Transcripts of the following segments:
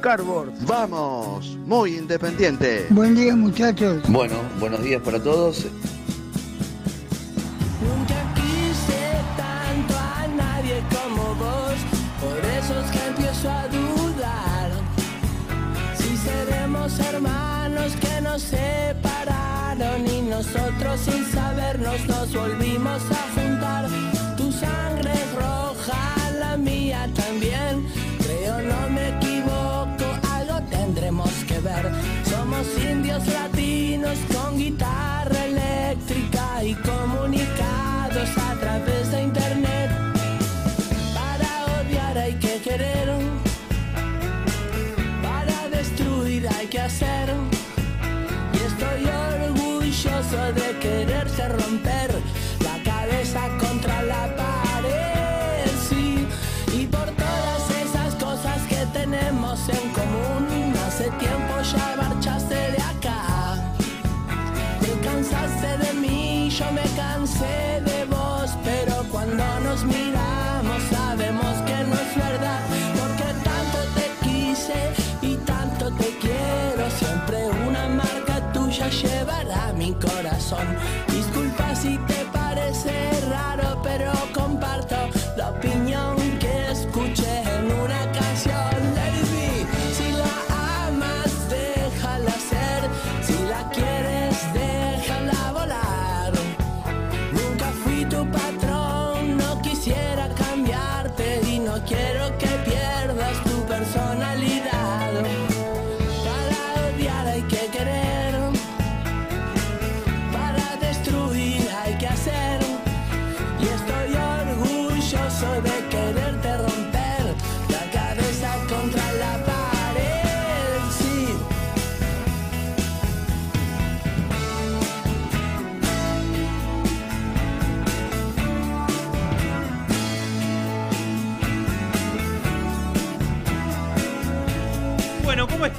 Cardboard. Vamos, muy independiente. Buen día muchachos. Bueno, buenos días para todos. Corazón.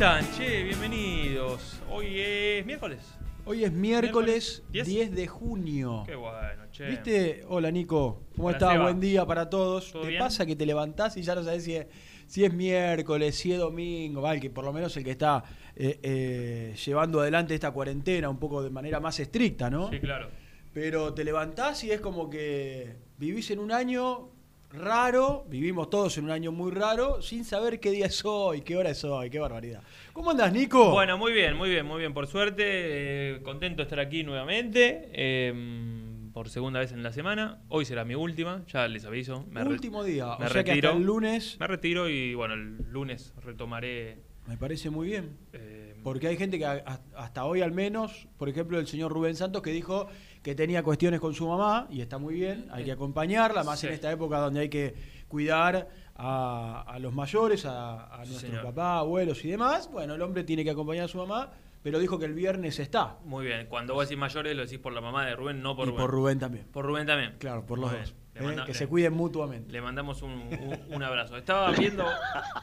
Están? Che, bienvenidos. Hoy es miércoles. Hoy es miércoles ¿Diez? 10 de junio. Qué bueno, che. ¿Viste? Hola Nico, ¿cómo Hola, estás? Seba. Buen día para todos. ¿Todo ¿Te bien? pasa que te levantás y ya no sabes si es, si es miércoles, si es domingo? Vale, que por lo menos el que está eh, eh, llevando adelante esta cuarentena un poco de manera más estricta, ¿no? Sí, claro. Pero te levantás y es como que vivís en un año raro, vivimos todos en un año muy raro, sin saber qué día es hoy, qué hora es hoy, qué barbaridad. ¿Cómo andás, Nico? Bueno, muy bien, muy bien, muy bien. Por suerte, eh, contento de estar aquí nuevamente. eh, por segunda vez en la semana. Hoy será mi última, ya les aviso. Me Último día, me o sea que hasta el lunes Me retiro y bueno, el lunes retomaré. me parece muy bien. eh, Porque hay gente que hasta hoy al menos, por ejemplo el señor Rubén Santos, que dijo que tenía cuestiones con su mamá, y está muy bien, hay que acompañarla, más Sí. en esta época donde hay que cuidar a, a los mayores, a, a Sí, nuestros papás, abuelos y demás. Bueno, el hombre tiene que acompañar a su mamá, pero dijo que el viernes está. Muy bien, cuando vos decís mayores lo decís por la mamá de Rubén, no por y Rubén. por Rubén también. Por Rubén también. Claro, por los dos. Eh, manda- que le- se cuiden mutuamente. Le mandamos un, un- un abrazo. Estaba viendo.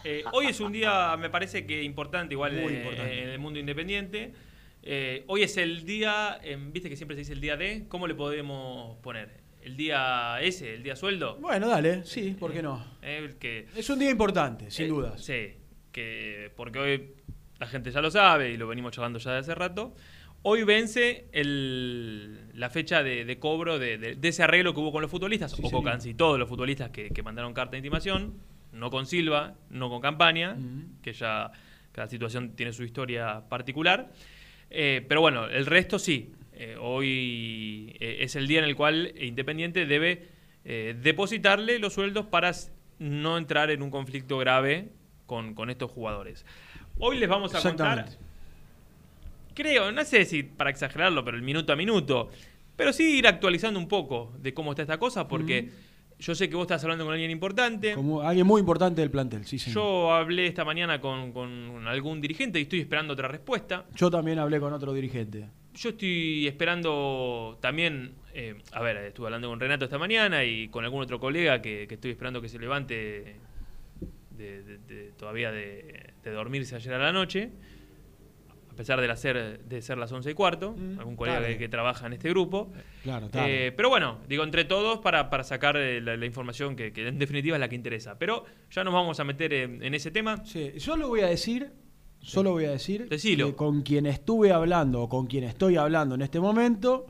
eh, hoy es un día, me parece que importante, igual eh, importante. en el mundo independiente. Eh, hoy es el día, em, viste que siempre se dice el día de. ¿Cómo le podemos poner? ¿El día ese? ¿El día sueldo? Bueno, dale, sí, ¿por qué no? Eh, que, Es un día importante, sin eh, dudas. Sí, que, porque hoy la gente ya lo sabe y lo venimos charlando ya de hace rato. Hoy vence el- la fecha de, de cobro de, de- de ese arreglo que hubo con los futbolistas, Sí, o con casi todos los futbolistas que, que mandaron carta de intimación, no con Silva, no con Campaña, que ya cada situación tiene su historia particular. Eh, pero bueno, el resto sí. Eh, hoy eh, es el día en el cual Independiente debe depositarle los sueldos para no entrar en un conflicto grave con, con estos jugadores. Hoy les vamos a contar, creo, no sé si para exagerarlo, pero el minuto a minuto, pero sí ir actualizando un poco de cómo está esta cosa, porque yo sé que vos estás hablando con alguien importante. Como alguien muy importante del plantel, sí, señor. Yo hablé esta mañana con, con algún dirigente y estoy esperando otra respuesta. Yo también hablé con otro dirigente. Yo estoy esperando también, eh, a ver, estuve hablando con Renato esta mañana y con algún otro colega que, que estoy esperando que se levante de, de- de- todavía de, dormirse ayer a la noche, pesar de, la ser, de ser las 11 y cuarto, Mm, algún colega que, que trabaja en este grupo. Claro, tarde. Eh, pero bueno, digo, entre todos para, para sacar eh, la, la información que, que en definitiva es la que interesa. Pero ya nos vamos a meter en, en ese tema. Sí, solo voy a decir, solo voy a decir Decilo. que con quien estuve hablando o con quien estoy hablando en este momento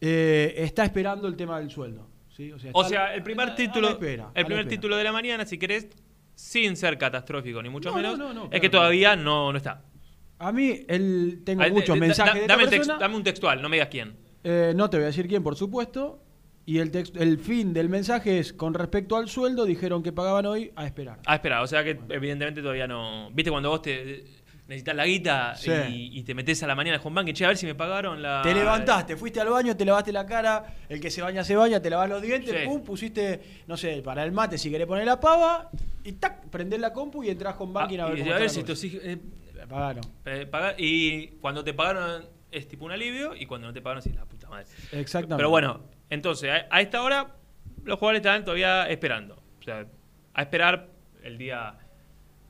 eh, está esperando el tema del sueldo. ¿sí? O sea, el primer a a título, espera, a el primer título de la mañana, si querés, sin ser catastrófico ni mucho No, menos, no, no, no, es claro que que todavía no, no está. A mí el, tengo Ah, muchos de- mensajes da- de dame, el text- persona. dame un textual, no me digas quién. Eh, no te voy a decir quién, por supuesto. Y el, text- el fin del mensaje es, con respecto al sueldo, dijeron que pagaban hoy a esperar. Ah, espera, o sea que evidentemente todavía no. ¿Viste cuando vos te necesitas la guita Sí. y, y te metes a la mañana de home banking? Che, a ver si me pagaron la. Te levantaste, fuiste al baño, te lavaste la cara, el que se baña se baña, te lavas los dientes, Sí. pum, pusiste, no sé, para el mate si querés poner la pava, y tac, prendés la compu y entras con Ah, banking a ver y cómo a ver si eh, Pagaron. eh, paga- y cuando te pagaron es tipo un alivio y cuando no te pagaron sí, la puta madre. Exactamente. Pero bueno, entonces, a, a esta hora los jugadores están todavía esperando. O sea, a esperar el día,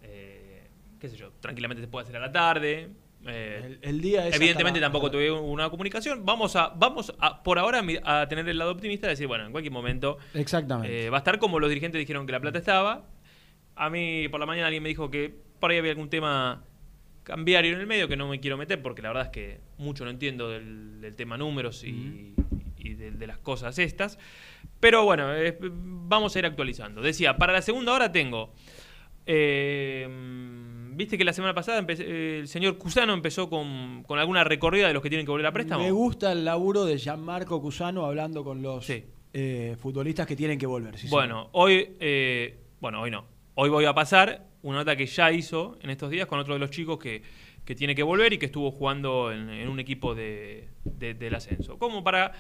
eh, qué sé yo, tranquilamente se puede hacer a la tarde. eh, El, el día es Evidentemente tampoco tuve una comunicación. Vamos a, vamos a, por ahora a tener el lado optimista de decir, bueno, en cualquier momento Exactamente. eh, va a estar como los dirigentes dijeron que la plata estaba. A mí por la mañana alguien me dijo que por ahí había algún tema cambiario en el medio que no me quiero meter porque la verdad es que mucho no entiendo del, del tema números y, y de, de las cosas estas. Pero bueno, eh, vamos a ir actualizando. Decía, para la segunda hora tengo... eh, Viste que la semana pasada eh, el señor Cusano empezó con, con alguna recorrida de los que tienen que volver a préstamo. Me gusta el laburo de Gianmarco Cusano hablando con los Sí. eh, futbolistas que tienen que volver. sí, Bueno, hoy, bueno, hoy no. Hoy voy a pasar una nota que ya hizo en estos días con otro de los chicos que, que tiene que volver y que estuvo jugando en, en un equipo de, de- del ascenso. Como para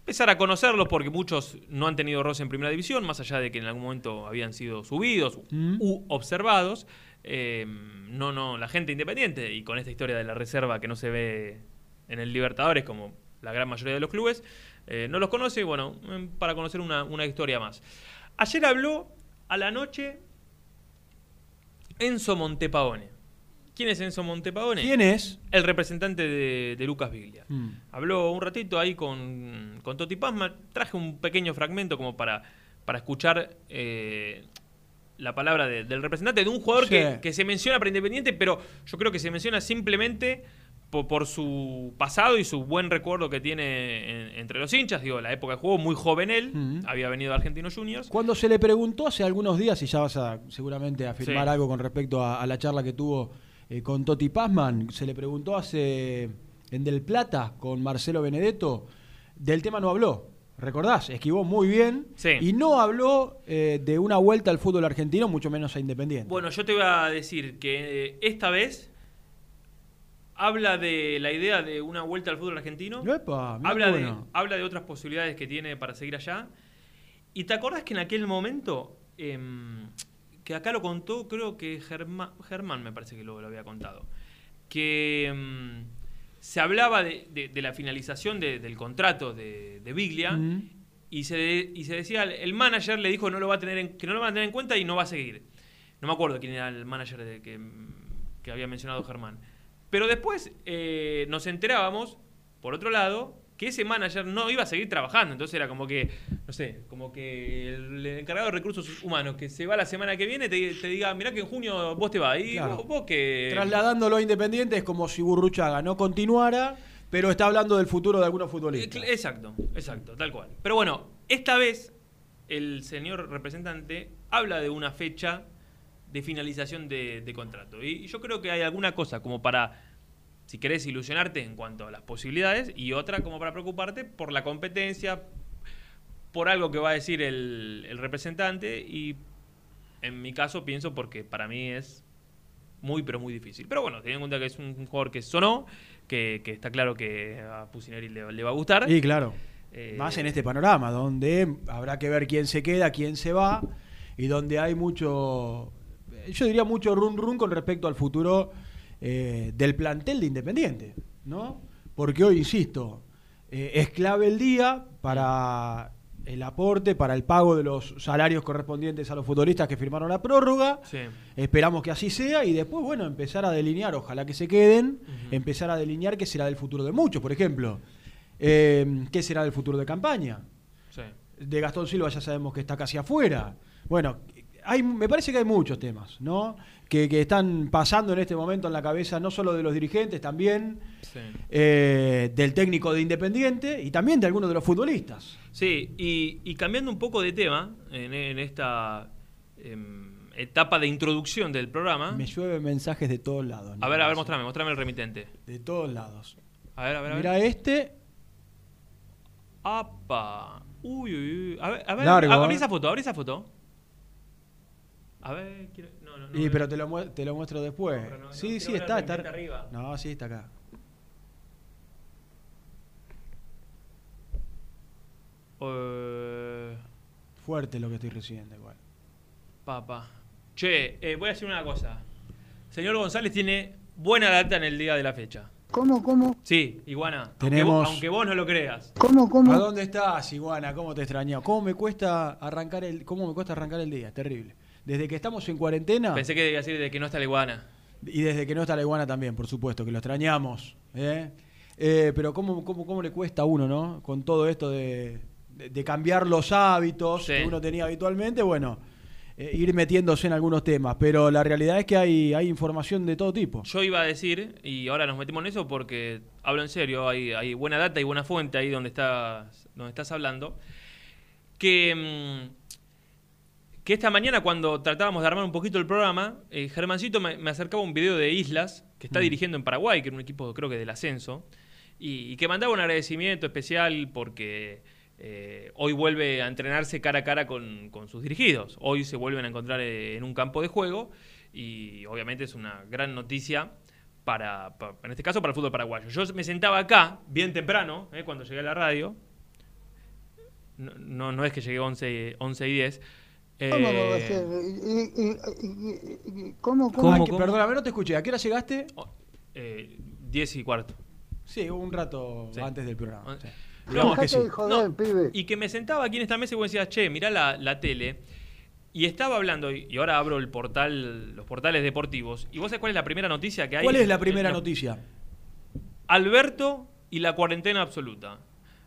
empezar a conocerlos, porque muchos no han tenido roce en primera división, más allá de que en algún momento habían sido subidos Mm. u observados. Eh, no, no, la gente independiente, y con esta historia de la reserva que no se ve en el Libertadores, como la gran mayoría de los clubes, eh, no los conoce, y bueno, mm, para conocer una, una historia más. Ayer habló a la noche Enzo Montepaone. ¿Quién es Enzo Montepaone? ¿Quién es? El representante de, de Lucas Viglia. Mm. Habló un ratito ahí con, con Toti Pasma. Traje un pequeño fragmento como para, para escuchar eh, la palabra de- del representante de un jugador Sí. que, que se menciona para Independiente, pero yo creo que se menciona simplemente po- por, su pasado y su buen recuerdo que tiene en- entre los hinchas. Digo, la época que jugó, muy joven él, había venido de Argentinos Juniors. Cuando se le preguntó hace algunos días, y ya vas a seguramente a afirmar Sí. algo con respecto a, a la charla que tuvo eh, con Toti Pazman, se le preguntó hace en Del Plata con Marcelo Benedetto, del tema no habló. ¿Recordás? Esquivó muy bien Sí. y no habló eh, de una vuelta al fútbol argentino, mucho menos a Independiente. Bueno, yo te voy a decir que eh, esta vez habla de la idea de una vuelta al fútbol argentino. Epa, habla, de, habla de otras posibilidades que tiene para seguir allá. ¿Y te acordás que en aquel momento, em, que acá lo contó, creo que Germán, Germán me parece que lo, lo había contado, que em, se hablaba de, de- de la finalización de- del contrato de, Biglia Mm. y se, y se decía, el manager le dijo no lo va a tener en- que no lo van a tener en cuenta y no va a seguir. No me acuerdo quién era el manager que, que había mencionado Germán. Pero después eh, nos enterábamos, por otro lado, que ese manager no iba a seguir trabajando. Entonces era como que, no sé, como que el encargado de recursos humanos que se va la semana que viene te, te diga, mirá que en junio vos te vas. Y Claro. vos, vos que... Trasladándolo a Independiente es como si Burruchaga no continuara, pero está hablando del futuro de algunos Eh, futbolistas. cl- Exacto, exacto, tal cual. Pero bueno, esta vez el señor representante habla de una fecha de finalización de, de contrato. Y, y yo creo que hay alguna cosa como para, si querés ilusionarte en cuanto a las posibilidades, y otra como para preocuparte por la competencia, por algo que va a decir el, el representante, y en mi caso pienso porque para mí es muy, pero muy difícil. Pero bueno, teniendo en cuenta que es un jugador que sonó, que, que está claro que a Pusineri le, le va a gustar. Y claro, Eh, más en este panorama, donde habrá que ver quién se queda, quién se va, y donde hay mucho, yo diría mucho run run con respecto al futuro eh, del plantel de Independiente, ¿no? Porque hoy, insisto, eh, es clave el día para el aporte, para el pago de los salarios correspondientes a los futbolistas que firmaron la prórroga. Sí. Esperamos que así sea y después, bueno, empezar a delinear, ojalá que se queden, empezar a delinear qué será del futuro de muchos, por ejemplo. Eh, ¿Qué será del futuro de campaña? Sí. De Gastón Silva ya sabemos que está casi afuera. Bueno, hay, me parece que hay muchos temas, ¿no? Que, que están pasando en este momento en la cabeza no solo de los dirigentes, también Sí. eh, del técnico de Independiente y también de algunos de los futbolistas. Sí, y, y cambiando un poco de tema, en, en esta em, etapa de introducción del programa. Me llueven mensajes de todos lados. A ver, a ver, mostrame, mostrame el remitente. De todos lados. A ver, a ver, a ver. Mira este, ¡Apa! Uy, uy, uy. A ver, a ver, Largo, abrí ¿eh? esa foto, abrí esa foto. A ver, quiero... No, no, no. y, pero te lo, te lo muestro después. No, no, sí, sí, está, está. arriba. No, sí, está acá. Eh, Fuerte lo que estoy recibiendo igual. Papa. Che, eh, voy a decir una cosa. Señor González tiene buena data en el día de la fecha. ¿Cómo, cómo? Sí, Iguana. Aunque Tenemos- vos- Aunque vos, no lo creas. ¿Cómo, ¿A cómo? dónde estás, Iguana? ¿Cómo te extrañó? ¿Cómo me cuesta arrancar el cómo me cuesta arrancar el día? Terrible. Desde que estamos en cuarentena Pensé que debía decir de que no está la Iguana. y desde que no está la Iguana también, por supuesto, que lo extrañamos, ¿eh? Eh, pero cómo, cómo, cómo le cuesta a uno, ¿no? Con todo esto de, de- de cambiar los hábitos Sí. que uno tenía habitualmente, bueno, eh, ir metiéndose en algunos temas. Pero la realidad es que hay, hay información de todo tipo. Yo iba a decir, y ahora nos metemos en eso porque hablo en serio, hay, hay buena data y buena fuente ahí donde estás, donde estás hablando, que, mm, que esta mañana cuando tratábamos de armar un poquito el programa, eh, Germancito me, me acercaba un video de Islas, que está Mm. dirigiendo en Paraguay, que era un equipo creo que del ascenso, y, y que mandaba un agradecimiento especial porque eh, hoy vuelve a entrenarse cara a cara con, con sus dirigidos. Hoy se vuelven a encontrar eh, en un campo de juego y obviamente es una gran noticia para, pa- en este caso, para el fútbol paraguayo. Yo me sentaba acá bien temprano, eh, cuando llegué a la radio. No, no, no es que llegué 11, 11 y 10. ¿Cómo va a Eh, ¿Cómo, cómo? ¿Cómo? Perdóname, no te escuché. ¿A qué hora llegaste? oh, eh, 10 y cuarto. Sí, un rato Sí. antes del programa. Ah, sí. No, que sí. pibe. Y que me sentaba aquí en esta mesa y vos decías, che, mirá la, la tele. Y estaba hablando, y ahora abro el portal, los portales deportivos. ¿Y vos sabés cuál es la primera noticia que hay? ¿Cuál es la en- primera noticia? Alberto y la cuarentena absoluta.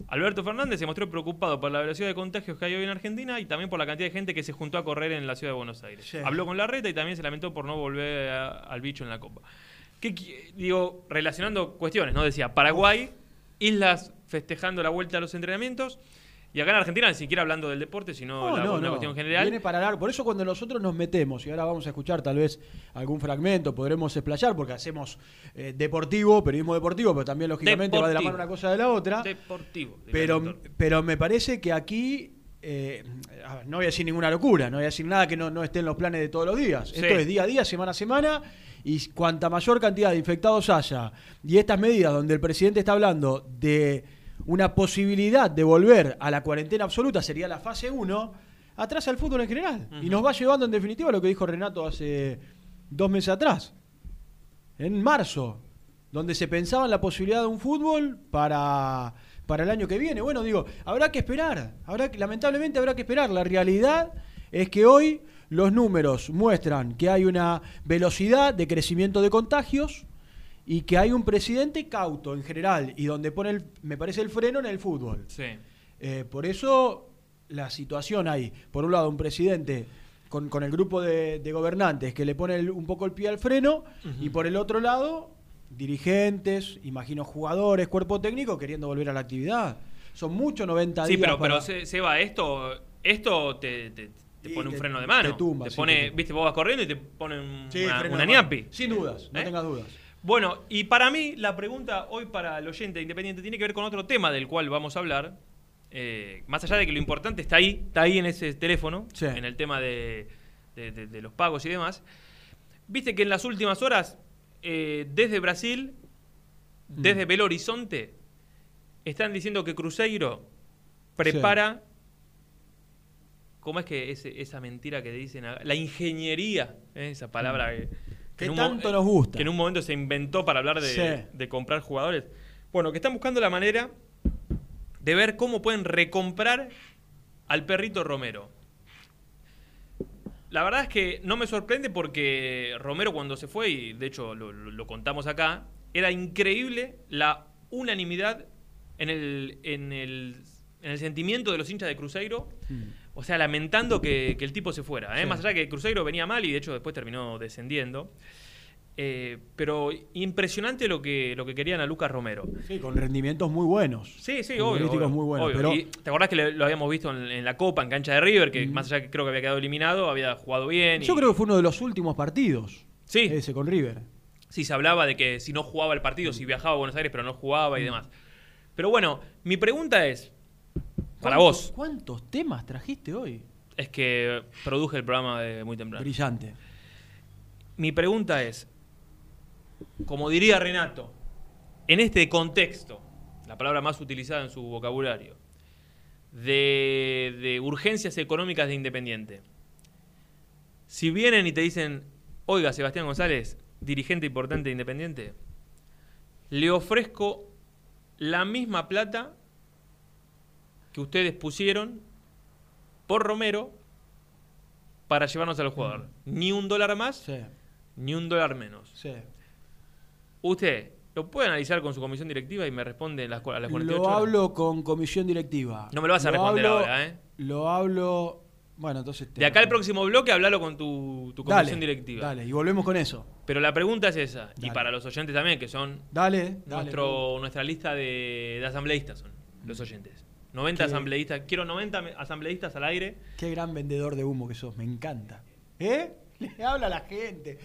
Alberto Fernández se mostró preocupado por la velocidad de contagios que hay hoy en Argentina y también por la cantidad de gente que se juntó a correr en la ciudad de Buenos Aires. Sí. Habló con la reta y también se lamentó por no volver a- al bicho en la copa. ¿Qué qui- digo, relacionando cuestiones, ¿no? Decía Paraguay, islas festejando la vuelta a los entrenamientos y acá en Argentina ni siquiera hablando del deporte, sino la, una cuestión general. Viene para largo. Por eso cuando nosotros nos metemos, y ahora vamos a escuchar tal vez algún fragmento, podremos explayar, porque hacemos eh, deportivo, periodismo deportivo, pero también lógicamente va de la mano una cosa de la otra. Deportivo. Pero, pero me parece que aquí, eh, no voy a decir ninguna locura, no voy a decir nada que no, no esté en los planes de todos los días. Sí. Esto es día a día, semana a semana, y cuanta mayor cantidad de infectados haya, y estas medidas donde el presidente está hablando de una posibilidad de volver a la cuarentena absoluta, sería la fase 1, atrasa el fútbol en general. Y nos va llevando en definitiva a lo que dijo Renato hace dos meses atrás, en marzo, donde se pensaba en la posibilidad de un fútbol para, para el año que viene. Bueno, digo, habrá que esperar. Habrá que- lamentablemente habrá que esperar. La realidad es que hoy los números muestran que hay una velocidad de crecimiento de contagios y que hay un presidente cauto en general y donde pone, el, me parece, el freno en el fútbol. Sí. Eh, por eso la situación hay, por un lado, un presidente con, con el grupo de, de gobernantes que le pone el- un poco el pie al freno y por el otro lado, dirigentes, imagino jugadores, cuerpo técnico queriendo volver a la actividad. Son muchos 90 Sí, días. pero, pero para- Se- Seba, esto, esto te, te- pone un te- freno de mano. te tumba, sí, pone, te tumba. viste, vos vas corriendo y te ponen Sí, una, una. Sin dudas, no ¿Eh? tengas dudas. Bueno, y para mí la pregunta hoy para el oyente independiente tiene que ver con otro tema del cual vamos a hablar. Eh, más allá de que lo importante está ahí, está ahí en ese teléfono, Sí. en el tema de, de- de- de los pagos y demás. Viste que en las últimas horas, eh, desde Brasil, Mm. desde Belo Horizonte, están diciendo que Cruzeiro prepara. ¿Cómo es que ese- esa mentira que dicen? La ingeniería, ¿eh? esa palabra que, Que en un tanto nos gusta. Que en un momento se inventó para hablar de, Sí. de comprar jugadores. Bueno, que están buscando la manera de ver cómo pueden recomprar al perrito Romero. La verdad es que no me sorprende porque Romero cuando se fue, y de hecho lo, lo- lo contamos acá, era increíble la unanimidad en el, en el, en el sentimiento de los hinchas de Cruzeiro. O sea, lamentando que, que el tipo se fuera. ¿eh? Sí. Más allá que Cruzeiro venía mal y de hecho después terminó descendiendo. Eh, pero impresionante lo que, lo que querían a Lucas Romero. Sí, con rendimientos muy buenos. Sí, sí, Con obvio. críticos obvio, muy buenos. obvio. Pero Y ¿Te acordás que lo habíamos visto en, en la Copa, en cancha de River? Que Mm. más allá que creo que había quedado eliminado, había jugado bien. yo y- creo que fue uno de los últimos partidos. Sí. Ese con River. Sí, se hablaba de que si no jugaba el partido, si viajaba a Buenos Aires, pero no jugaba Mm. y demás. Pero bueno, mi pregunta es, para ¿Cuántos- vos, ¿Cuántos temas trajiste hoy? es que produje el programa de muy temprano. Brillante. Mi pregunta es, como diría Renato, en este contexto, la palabra más utilizada en su vocabulario, de, de urgencias económicas de Independiente, si vienen y te dicen, oiga, Sebastián González, dirigente importante de Independiente, le ofrezco la misma plata que ustedes pusieron por Romero para llevarnos al jugador. Ni un dólar más, Sí, ni un dólar menos. sí. Usted lo puede analizar con su comisión directiva y me responde en las, a las 48 Lo horas? hablo con comisión directiva. No me lo vas a responder hablo- ahora, ¿eh? Lo hablo. Bueno, entonces. te- De acá al próximo bloque, hablalo con tu, tu Dale, comisión directiva. Dale, y volvemos con eso. Pero la pregunta es esa, y para los oyentes también, que son Dale, dale. nuestro, nuestra lista de, de asambleístas, son los oyentes. 90 Qué- asambleístas, quiero 90 me- asambleístas al aire. Qué gran vendedor de humo que sos, me encanta. ¿Eh? Le habla a la gente.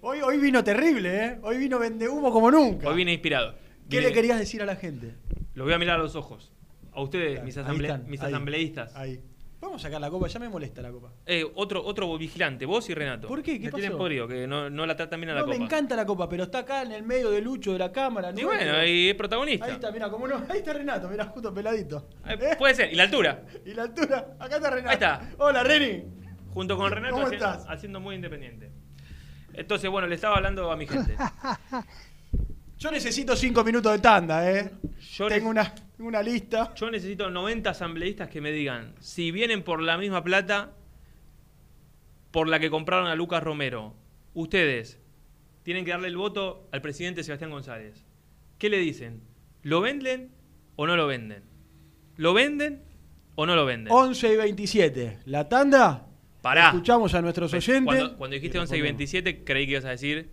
Hoy, hoy vino terrible, ¿eh? Hoy vino vende humo como nunca. Hoy vine inspirado. ¿Qué Vine- le querías decir a la gente? Los voy a mirar a los ojos. A ustedes, mis, Ahí asamble- están, mis ahí, asambleístas. Ahí. Vamos a sacar la copa, ya me molesta la copa. Eh, otro, otro vigilante, vos y Renato. ¿Por qué? ¿Qué Me tienen pasó? podrido, que no, no la tratan bien a la No, me copa. encanta la copa, pero está acá en el medio de Lucho de la cámara. Y ¿no? bueno, y es protagonista. Ahí está, mira, como no. Ahí está Renato, mira, justo peladito. Eh. Puede ser, y la altura. Y la altura, acá está Renato. Ahí está. Hola, Reni. Junto con Renato ¿Cómo estás? haciendo muy independiente. Entonces, bueno, le estaba hablando a mi gente. Yo necesito cinco minutos de tanda, ¿eh? Yo Tengo una, una lista. Yo necesito 90 asambleístas que me digan si vienen por la misma plata por la que compraron a Lucas Romero. Ustedes tienen que darle el voto al presidente Sebastián González. ¿Qué le dicen? ¿Lo venden o no lo venden? ¿Lo venden o no lo venden? 11 y 27. La tanda. Pará. Escuchamos a nuestros oyentes. Cuando, cuando dijiste y 11 y respondemos. 27, creí que ibas a decir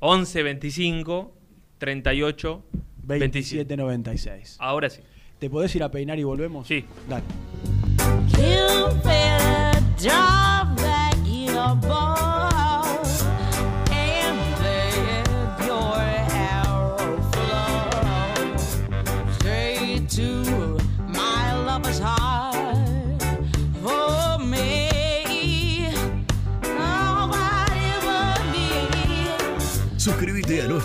11, 25, 38, 27. 27, 96. Ahora sí. ¿Te podés ir a peinar y volvemos? Sí. Dale.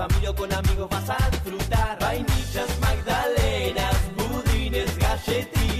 Familia con amigos vas a disfrutar. Vainillas, magdalenas, budines, galletitas.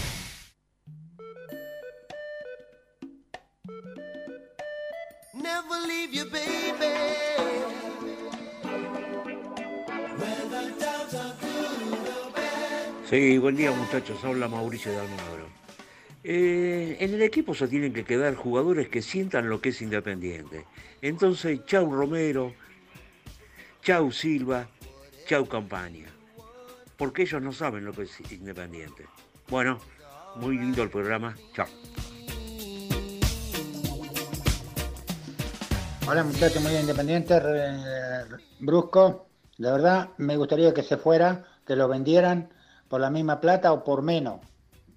Never leave you, baby. Sí, buen día muchachos, habla Mauricio de Almagro. Eh, en el equipo se tienen que quedar jugadores que sientan lo que es Independiente. Entonces, chau Romero, chau Silva, chau Campaña. Porque ellos no saben lo que es Independiente. Bueno, muy lindo el programa. Chao. Hola muchachos, muy independiente, brusco. La verdad, me gustaría que se fuera, que lo vendieran por la misma plata o por menos.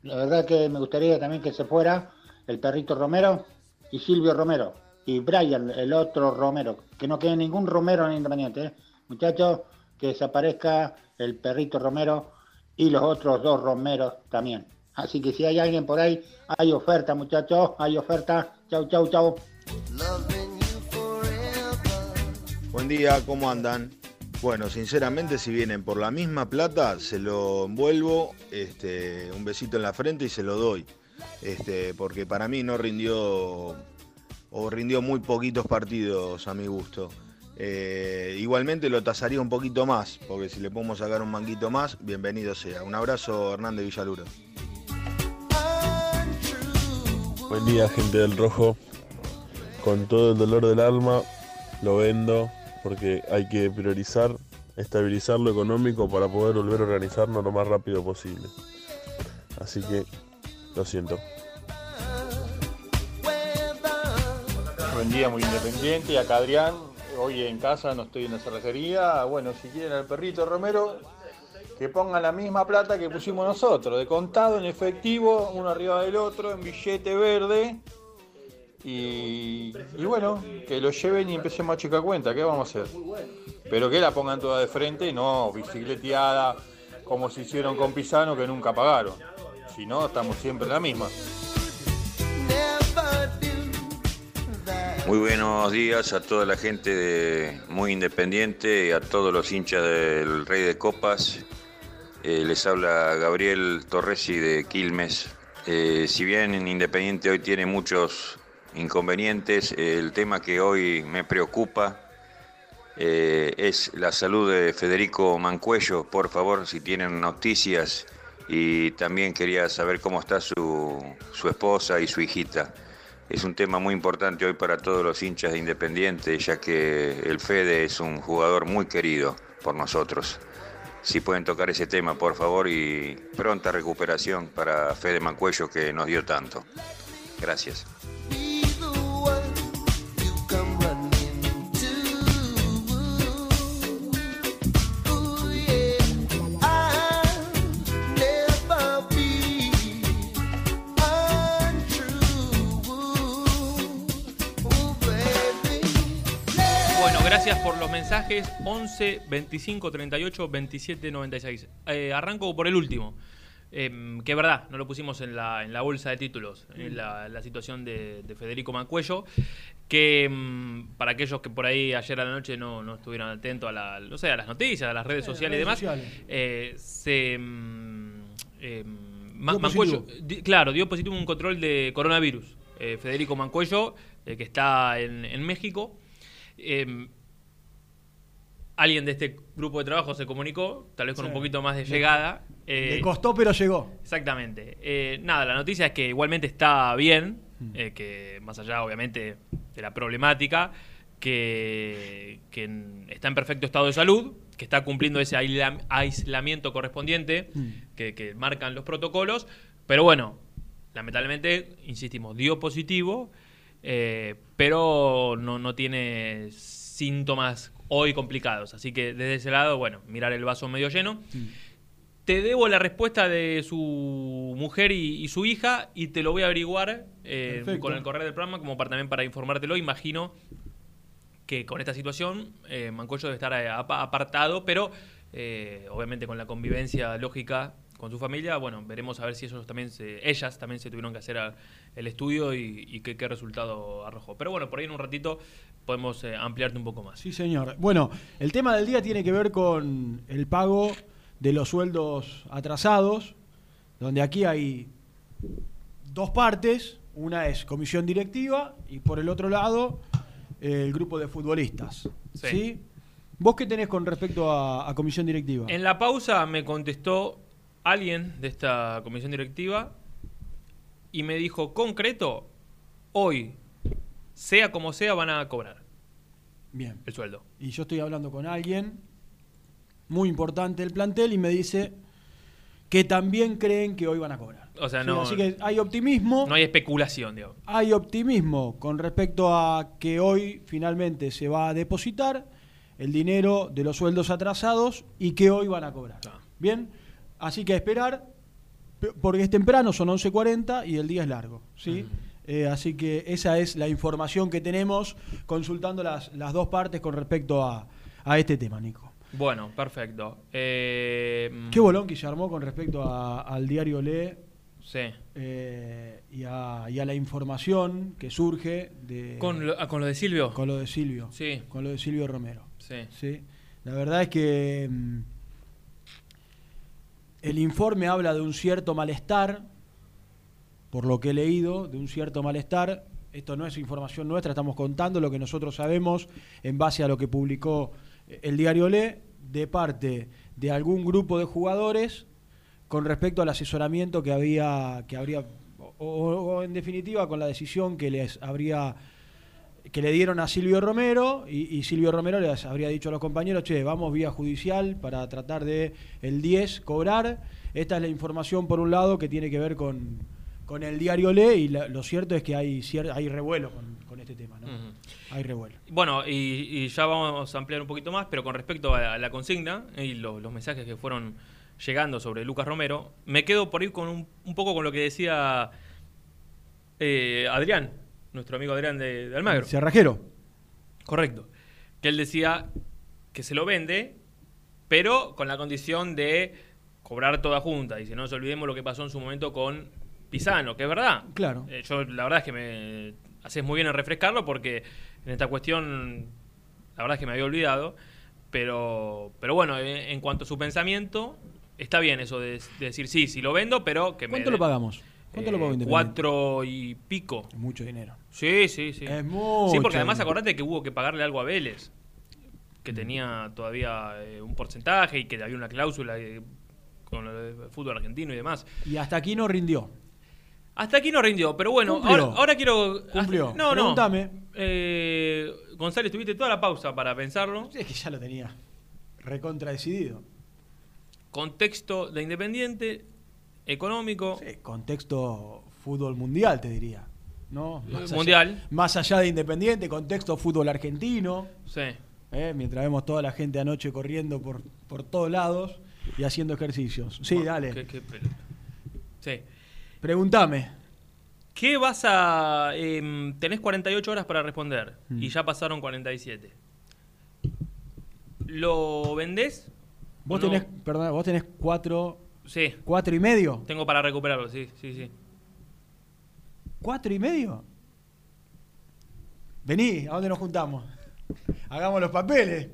La verdad que me gustaría también que se fuera el perrito Romero y Silvio Romero. Y Brian, el otro Romero. Que no quede ningún Romero en Independiente. ¿eh? Muchachos, que desaparezca el perrito Romero y los otros dos Romeros también. Así que si hay alguien por ahí, hay oferta muchachos, hay oferta. Chau, chau, chau. Buen día, ¿cómo andan? Bueno, sinceramente, si vienen por la misma plata, se lo envuelvo, este, un besito en la frente y se lo doy. Este, porque para mí no rindió o rindió muy poquitos partidos a mi gusto. Eh, igualmente lo tasaría un poquito más, porque si le podemos sacar un manguito más, bienvenido sea. Un abrazo, Hernández Villaluro. Buen día, gente del Rojo. Con todo el dolor del alma, lo vendo porque hay que priorizar, estabilizar lo económico para poder volver a organizarnos lo más rápido posible. Así que, lo siento. Buen día, muy independiente. Acá Adrián, hoy en casa, no estoy en la cerrajería. Bueno, si quieren al perrito Romero, que pongan la misma plata que pusimos nosotros, de contado en efectivo, uno arriba del otro, en billete verde. Y, bueno, que lo lleven y empecemos a chicar cuenta, ¿qué vamos a hacer? Pero que la pongan toda de frente, no bicicleteada, como se hicieron con Pisano, que nunca pagaron. Si no, estamos siempre en la misma. Muy buenos días a toda la gente de Muy Independiente y a todos los hinchas del Rey de Copas. Eh, les habla Gabriel Torresi de Quilmes. Eh, si bien en Independiente hoy tiene muchos inconvenientes, el tema que hoy me preocupa eh, es la salud de Federico Mancuello. Por favor, si tienen noticias y también quería saber cómo está su, su esposa y su hijita. Es un tema muy importante hoy para todos los hinchas de Independiente, ya que el Fede es un jugador muy querido por nosotros. Si pueden tocar ese tema, por favor, y pronta recuperación para Fede Mancuello que nos dio tanto. Gracias. Gracias por los mensajes. 11 25 38 27 96. Eh, arranco por el último. Eh, que es verdad, no lo pusimos en la, en la bolsa de títulos, en la, la situación de, de Federico Mancuello, que mm, para aquellos que por ahí ayer a la noche no, no estuvieron atentos a, la, no sé, a las noticias, a las redes sociales redes y demás, sociales. eh, se... mm, eh, Dio Mancuello, di- claro, dio positivo un control de coronavirus. Eh, Federico Mancuello, eh, que está en, en México. Eh, alguien de este grupo de trabajo se comunicó, tal vez con Sí. un poquito más de Le- llegada. eh, Le costó, pero llegó. Exactamente. Eh, nada, la noticia es que igualmente está bien, Mm. eh, que más allá obviamente de la problemática, que, que en- está en perfecto estado de salud, que está cumpliendo ese aisla- aislamiento correspondiente Mm. que, que marcan los protocolos, pero bueno, lamentablemente, insistimos, dio positivo, eh, pero no, no tiene síntomas hoy complicados, así que desde ese lado, bueno, mirar el vaso medio lleno. Te debo la respuesta de su mujer y, y su hija y te lo voy a averiguar eh, con el correo del programa como para, también para informártelo. Imagino que con esta situación eh, Mancoyo debe estar eh, apa- apartado, pero eh, obviamente con la convivencia lógica con su familia, bueno, veremos a ver si ellos también se, ellas también se tuvieron que hacer a- el estudio y, y qué, qué resultado arrojó. Pero bueno, por ahí en un ratito podemos eh, ampliarte un poco más. Sí, señor. Bueno, el tema del día tiene que ver con el pago de los sueldos atrasados, donde aquí hay dos partes. Una es comisión directiva y por el otro lado el grupo de futbolistas. Sí. ¿Sí? ¿Vos qué tenés con respecto a, a comisión directiva? En la pausa me contestó alguien de esta comisión directiva y me dijo, concreto, hoy, sea como sea, van a cobrar Bien. el sueldo. Y yo estoy hablando con alguien muy importante del plantel y me dice que también creen que hoy van a cobrar. O sea, Sí, no, Así que hay optimismo. no hay especulación, digamos. Hay optimismo con respecto a que hoy finalmente se va a depositar el dinero de los sueldos atrasados y que hoy van a cobrar. Bien, así que a esperar, porque es temprano, son 11.40 y el día es largo. ¿sí? Eh, así que esa es la información que tenemos consultando las, las dos partes con respecto a, a este tema, Nico. Bueno, perfecto. Eh, Qué bolón que se armó con respecto a- al diario Le Sí. eh, y, a, y a la información que surge de... ¿Con lo, ah, con lo de Silvio? Con lo de Silvio. Sí. Con lo de Silvio Romero. Sí. La verdad es que mm, el informe habla de un cierto malestar, por lo que he leído, de un cierto malestar. Esto no es información nuestra, estamos contando lo que nosotros sabemos en base a lo que publicó eh, el diario Le, de parte de algún grupo de jugadores con respecto al asesoramiento que había, que habría, o, o- o en definitiva con la decisión que les habría que le dieron a Silvio Romero y, y Silvio Romero les habría dicho a los compañeros, che, vamos vía judicial para tratar de el 10 cobrar. Esta es la información por un lado que tiene que ver con, con el diario Le y la- lo cierto es que hay, hay revuelo con, con este tema, ¿no? Hay revuelo. Bueno, y, y ya vamos a ampliar un poquito más, pero con respecto a, a la consigna y lo- los mensajes que fueron llegando sobre Lucas Romero, me quedo por ir con un, un poco con lo que decía eh, Adrián, nuestro amigo Adrián de, de Almagro. Cerrajero. Correcto. Que él decía que se lo vende, pero con la condición de cobrar toda junta. Y si no nos olvidemos lo que pasó en su momento con Pisano, que es verdad. Claro. Eh, yo la verdad es que me haces muy bien en refrescarlo porque en esta cuestión la verdad es que me había olvidado. Pero, pero bueno, en, en cuanto a su pensamiento, está bien eso de, de decir sí, sí lo vendo, pero que me. ¿Cuánto lo pagamos? ¿Cuánto lo Eh, pago Independiente? Cuatro y pico. Mucho dinero. Sí, sí, sí. Es mucho Sí, porque además acordate que hubo que pagarle algo a Vélez, que tenía todavía eh, un porcentaje y que había una cláusula eh, con el fútbol argentino y demás. Y hasta aquí no rindió. Hasta aquí no rindió, pero bueno, ahora, ahora quiero... Cumplió. hasta- no, Pregúntame. no. Eh, González, tuviste toda la pausa para pensarlo. Sí, es que ya lo tenía recontra decidido. Contexto de Independiente, económico. Contexto fútbol mundial, te diría. ¿no? Eh, allá- mundial. más allá de Independiente, contexto fútbol argentino. Sí. ¿eh? Mientras vemos toda la gente anoche corriendo por, por todos lados y haciendo ejercicios. Sí, dale. qué- qué pelo. Sí. Pregúntame. ¿Qué vas a...? em, tenés 48 horas para responder Mm. y ya pasaron 47. ¿Lo vendés? Vos no? tenés, perdón, vos tenés cuatro, Sí, cuatro y medio. tengo para recuperarlo, sí, sí, sí. ¿Cuatro y medio? Vení, ¿a dónde nos juntamos? Hagamos los papeles.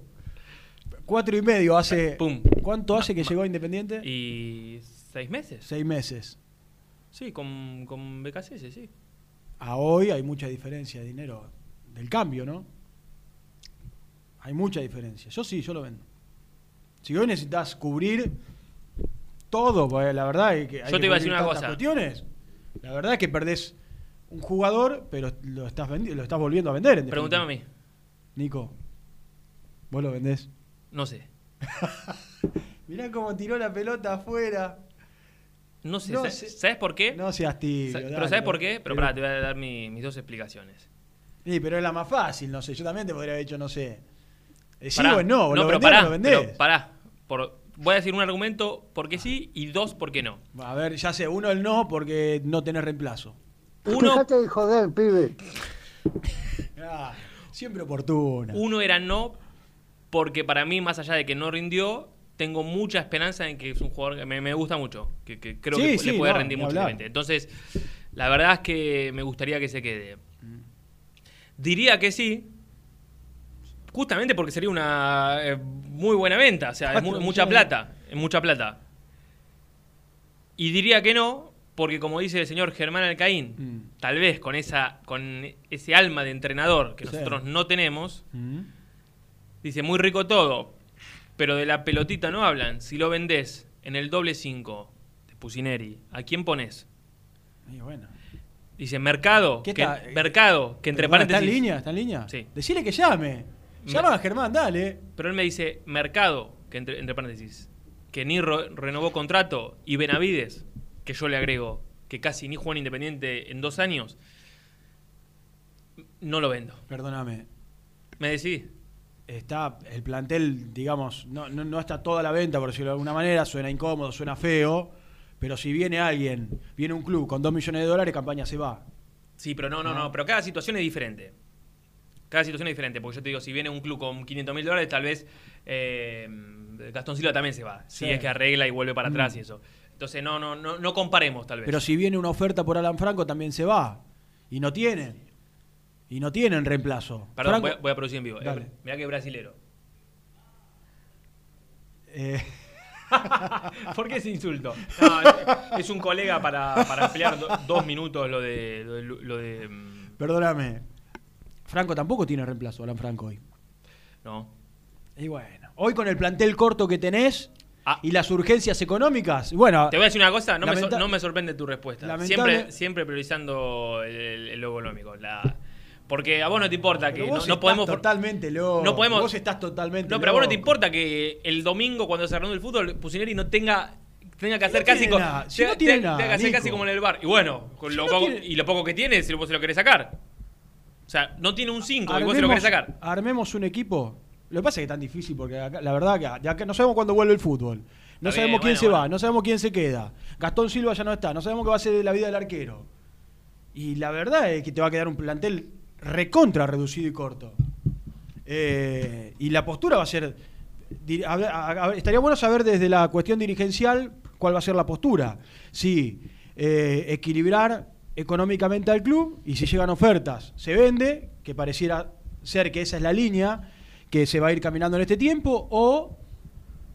Cuatro y medio hace. Pum. ¿Cuánto hace que llegó a Independiente? ¿Y seis meses? Seis meses. Sí, con, con BKCS, sí. A hoy hay mucha diferencia de dinero del cambio, ¿no? Hay mucha diferencia. Yo sí, yo lo vendo. Si hoy necesitas cubrir todo, porque la verdad es que hay Yo que te iba a decir una cosa. cuestiones. La verdad es que perdés un jugador, pero lo estás, lo estás volviendo a vender. En Pregúntame a mí. Nico, ¿vos lo vendés? No sé. Mirá cómo tiró la pelota afuera. No sé. No ¿sabes, sé. ¿sabes por qué? No seas tibio. Sa- dale, pero ¿sabes por qué? Pero, pero- pará, te voy a dar mi- mis dos explicaciones. Sí, pero es la más fácil, no sé. Yo también te podría haber dicho, no sé. Sí o no, no, lo pero vendés pará, lo vendés. pero pará. Por- voy a decir un argumento porque sí y dos porque no. A ver, ya sé, uno el no porque no tenés reemplazo. Uno, Dejate de joder, pibe. Ah, siempre oportuna. uno era no porque para mí, más allá de que no rindió, tengo mucha esperanza en que es un jugador que me, me gusta mucho, que, que creo Sí, que sí, le puede no, rendir mucho. Entonces, la verdad es que me gustaría que se quede. Diría que sí, justamente porque sería una eh, muy buena venta, o sea, es mu- mucha plata, es mucha plata. Y diría que no, porque como dice el señor Germán Alcaín, Mm. tal vez con esa con ese alma de entrenador que nosotros no tenemos, Mm. dice muy rico todo, pero de la pelotita no hablan. Si lo vendés en el doble 5 de Pusineri, ¿a quién pones? Y bueno. Dice mercado, ¿Qué que, mercado, que entre paréntesis. ¿Está en línea? ¿Está en línea? Sí. Decile que llame. Llama a Germán, dale. Pero él me dice mercado, que entre, entre paréntesis, que ni ro- renovó contrato y Benavides, que yo le agrego que casi ni jugó en Independiente en dos años, no lo vendo. Perdóname. Me decís. Está el plantel, digamos, no, no, no está toda la venta, por decirlo de alguna manera, suena incómodo, suena feo, pero si viene alguien, viene un club con dos millones de dólares, campaña se va. Sí, pero no, no, no, No. pero cada situación es diferente. Cada situación es diferente, porque yo te digo, si viene un club con 500 mil dólares, tal vez eh, Gastón Silva también se va. Si Sí. es que arregla y vuelve para atrás Mm. y eso. Entonces, no, no, no, no comparemos, tal vez. Pero si viene una oferta por Alan Franco, también se va. Y no tienen. Y no tienen reemplazo. Perdón, voy, a, voy a producir en vivo. Dale. Eh, mirá que brasilero. Eh, ¿Por qué ese insulto? No, es- un colega para, para ampliar do- dos minutos lo de. Lo de, lo de, mm, perdóname. Franco tampoco tiene reemplazo, Alan Franco hoy. no. Y bueno, hoy con el plantel corto que tenés Ah. y las urgencias económicas, bueno, Te voy a decir una cosa, no, me, no me sorprende tu respuesta. Siempre, siempre priorizando el, lo económico. La, porque a vos no te importa pero que vos no, no podemos. totalmente loco. no podemos- Vos estás totalmente No, pero a vos no te importa que el domingo, cuando se reanude el fútbol, Pusineri no tenga. Tenga que hacer no casi tiene co- nada, si tenga- no tiene tenga- nada, tenga que hacer Nico. casi como en el bar. Y bueno, con Si lo no poco- tiene- y lo poco que tiene, si vos se lo querés sacar. O sea, no tiene un 5 y vos se lo querés sacar. armemos un equipo. Lo que pasa es que es tan difícil porque acá- la verdad que ya que no sabemos cuándo vuelve el fútbol. No Está sabemos bien, quién bueno, se bueno. va, no sabemos quién se queda. Gastón Silva ya no está, no sabemos qué va a ser de la vida del arquero. Y la verdad es que te va a quedar un plantel recontra reducido y corto. Eh, y la postura va a ser. di- a ver, a- a- estaría bueno saber desde la cuestión dirigencial cuál va a ser la postura. Si eh, equilibrar económicamente al club y si llegan ofertas, se vende, que pareciera ser que esa es la línea que se va a ir caminando en este tiempo, o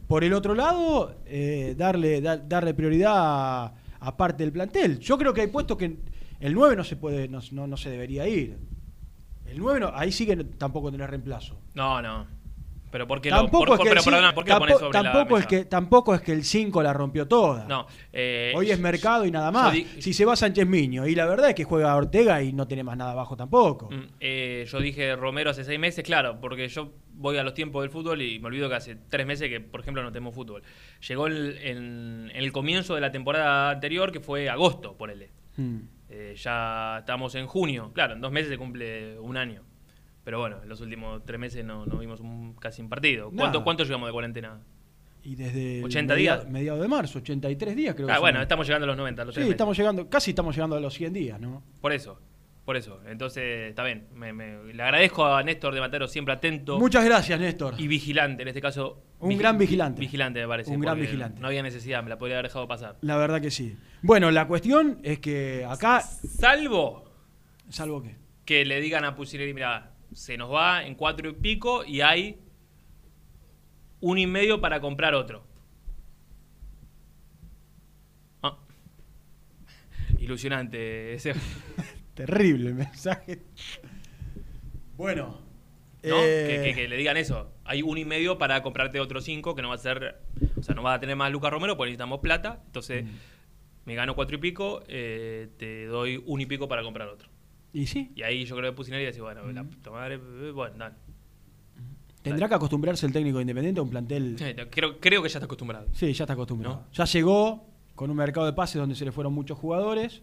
por el otro lado, eh, darle, da- darle prioridad a, parte del plantel. Yo creo que hay puestos que el 9 no se puede, no, no- no se debería ir. El 9 no- ahí sí que tampoco tenés reemplazo. No, no. Pero ¿por qué lo Tampoco por- es que pero el cin- perdona, ¿por qué lo tampo- pones sobre la tampoco es mesa? que tampoco es que el 5 la rompió toda. No. eh, Hoy es mercado y nada más. di- si se va Sánchez Miño y la verdad es que juega Ortega y no tiene más nada abajo tampoco. Mm, eh, yo dije Romero hace seis meses, claro, porque yo voy a los tiempos del fútbol y me olvido que hace tres meses que, por ejemplo, no tenemos fútbol. Llegó el- en, en el comienzo de la temporada anterior, que fue agosto, ponele. Mm. Eh, ya estamos en junio. Claro, en dos meses se cumple un año. Pero bueno, en los últimos tres meses no, no vimos un- casi un partido. ¿Cuánto, Nada. ¿Cuánto llevamos de cuarentena? Y desde el 80 media- días. mediados de marzo, 83 días creo que Ah, son. bueno, estamos llegando a los 90, a los Sí, tres meses. estamos llegando, casi estamos llegando a los 100 días, ¿no? Por eso, por eso. Entonces, está bien. Me- me- le agradezco a Néstor de Matero, siempre atento. Muchas gracias, Néstor. Y vigilante, en este caso. Un gran vigilante. Vigilante, me parece. Un gran porque vigilante. No había necesidad, me la podría haber dejado pasar. La verdad que sí. Bueno, la cuestión es que acá. Salvo. ¿Salvo qué? Que le digan a Pusineri, mira, se nos va en cuatro y pico y hay un y medio para comprar otro. Ah. Ilusionante ese. Terrible el mensaje. Bueno, ¿no? Eh. Que, que- que le digan eso. Hay un y medio para comprarte otros cinco, que no va a ser. O sea, no vas a tener más Lucas Romero porque necesitamos plata. Entonces, Mm. me gano cuatro y pico, eh, te doy un y pico para comprar otro. Y sí, Y ahí yo creo que Pusineri dice, bueno, la puta madre, eh, bueno, dale. tendrá que acostumbrarse el técnico de Independiente a un plantel. Creo, creo que ya está acostumbrado. Sí, ya está acostumbrado. Ya llegó con un mercado de pases donde se le fueron muchos jugadores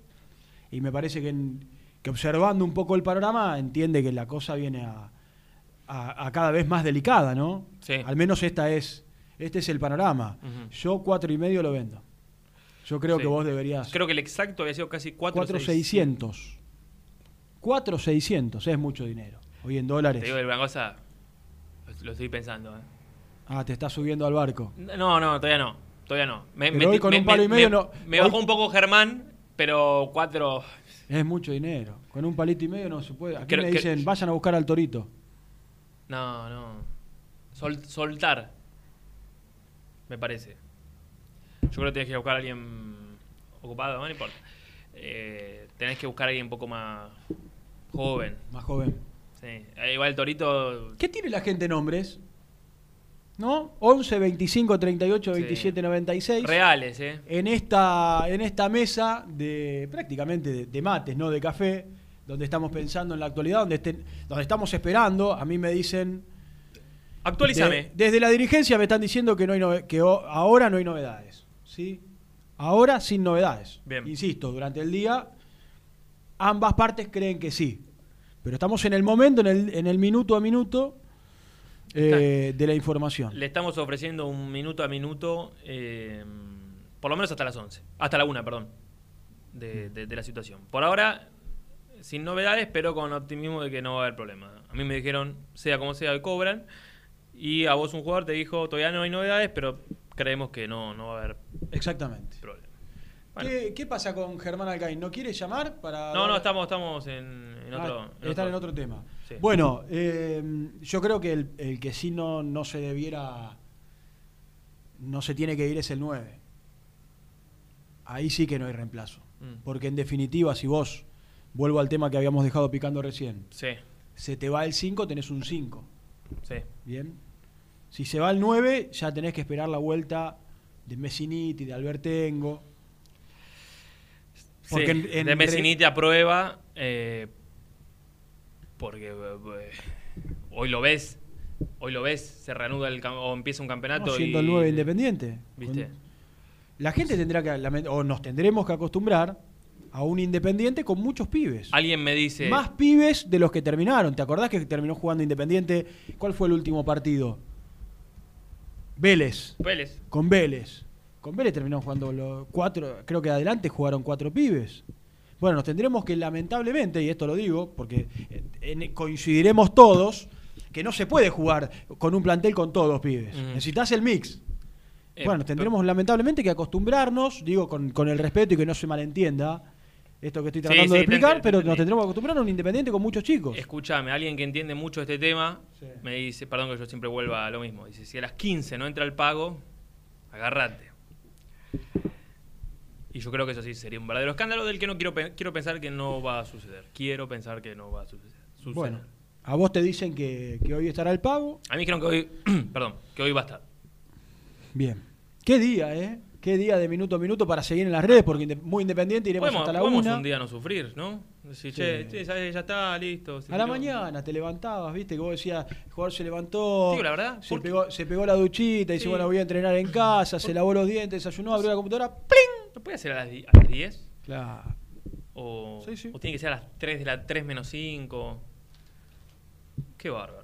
y me parece que, en- que observando un poco el panorama entiende que la cosa viene a, a- a cada vez más delicada, ¿no? Sí. Al menos esta es, este es el panorama. Yo cuatro y medio lo vendo. Yo creo Sí. que vos deberías... Creo que el exacto había sido casi 4 Cuatro seiscientos. Cuatro seiscientos, es mucho dinero. Hoy en dólares. Te digo una cosa, lo- lo estoy pensando. ¿eh? Ah, te estás subiendo al barco. No, no, todavía no. Todavía no. Me, Pero hoy con un palo y medio no- Me hoy- bajó un poco Germán, pero 4. Es mucho dinero. Con un palito y medio no se puede. Aquí Creo me dicen, vayan a buscar al torito. No, no. Sol- soltar. Me parece. Yo creo que tenés que buscar a alguien ocupado, no importa. Eh, tenés que buscar a alguien un poco más joven. Más joven. Sí. Igual el Torito. ¿Qué tiene la gente nombres? ¿No? 11, 25, 38, Sí. 27, 96. Reales, ¿eh? En esta, en esta mesa de prácticamente de, de mates, no de café, donde estamos pensando en la actualidad, donde, estén- donde estamos esperando, a mí me dicen... Actualízame. de- desde la dirigencia me están diciendo que, no hay nove- que o- ahora no hay novedades. ¿sí? Ahora sin novedades. Bien. Insisto, durante el día ambas partes creen que sí. Pero estamos en el momento, en el, en el minuto a minuto eh, de la información. Le estamos ofreciendo un minuto a minuto, eh, por lo menos hasta las 11. Hasta la 1, perdón, de, de- de la situación. Por ahora, sin novedades, pero con optimismo de que no va a haber problema. A mí me dijeron, sea como sea, cobran. Y a vos un jugador te dijo, todavía no hay novedades, pero creemos que no, no va a haber Exactamente. problema. ¿Qué, qué pasa con Germán Alcaín? ¿No quiere llamar para.? No, no, estamos, estamos en, en Ah, otro... en están otro- en otro tema. Sí. Bueno, eh, yo creo que el, el que sí no, no se debiera. No se tiene que ir es el 9. Ahí sí que no hay reemplazo. Mm. Porque en definitiva, si vos. Vuelvo al tema que habíamos dejado picando recién. Sí, Se te va el 5, tenés un 5. sí. Bien. Si se va el 9, ya tenés que esperar la vuelta de Messiniti, de Albertengo. Porque Sí, en- en de re- Messiniti a prueba, eh, porque eh, hoy lo ves, hoy lo ves, se reanuda el o empieza un campeonato No, siendo y el 9 independiente. ¿Viste? La gente tendrá que, o nos tendremos que acostumbrar a un independiente con muchos pibes. Alguien me dice, Más pibes de los que terminaron. ¿Te acordás que terminó jugando Independiente? ¿Cuál fue el último partido? Vélez. Vélez. Con Vélez. Con Vélez terminó jugando los cuatro, creo que adelante jugaron cuatro pibes. Bueno, nos tendremos que lamentablemente, y esto lo digo, porque eh, en- coincidiremos todos, que no se puede jugar con un plantel con todos pibes. Ujú. Necesitas el mix. Eh, bueno, tendremos lamentablemente que acostumbrarnos, digo con, con el respeto y que no se malentienda esto que estoy tratando de sí, explicar, pero nos tendremos que acostumbrar a un independiente con muchos chicos. escúchame, alguien que entiende mucho este tema, me dice, perdón que yo siempre vuelva a lo mismo, dice, si a las 15 no entra el pago, agárrate. Y yo creo que eso sí sería un verdadero escándalo del que no quiero, pe- quiero pensar que no va a suceder. Quiero pensar que no va a suceder. suceder. Bueno, a vos te dicen que, que hoy estará el pago. A mí dijeron que hoy, perdón, que hoy va a estar. Bien. Qué día, ¿eh? Qué día de minuto a minuto para seguir en las redes, porque muy independiente iremos Podemos, hasta la podemos una. un día no sufrir, ¿no? Decir, che, che, ya, ya está, listo. A la mañana te levantabas, viste, que vos decías, el jugador se levantó, Digo la verdad, se, pegó, se pegó la duchita y dice, Sí. bueno, voy a entrenar en casa, se lavó los dientes, desayunó, abrió la computadora, ¡pling! ¿No puede ser a las, di- a las 10? Claro. O, Sí, sí. o tiene que ser a las 3 de la 3 menos 5. Qué bárbaro.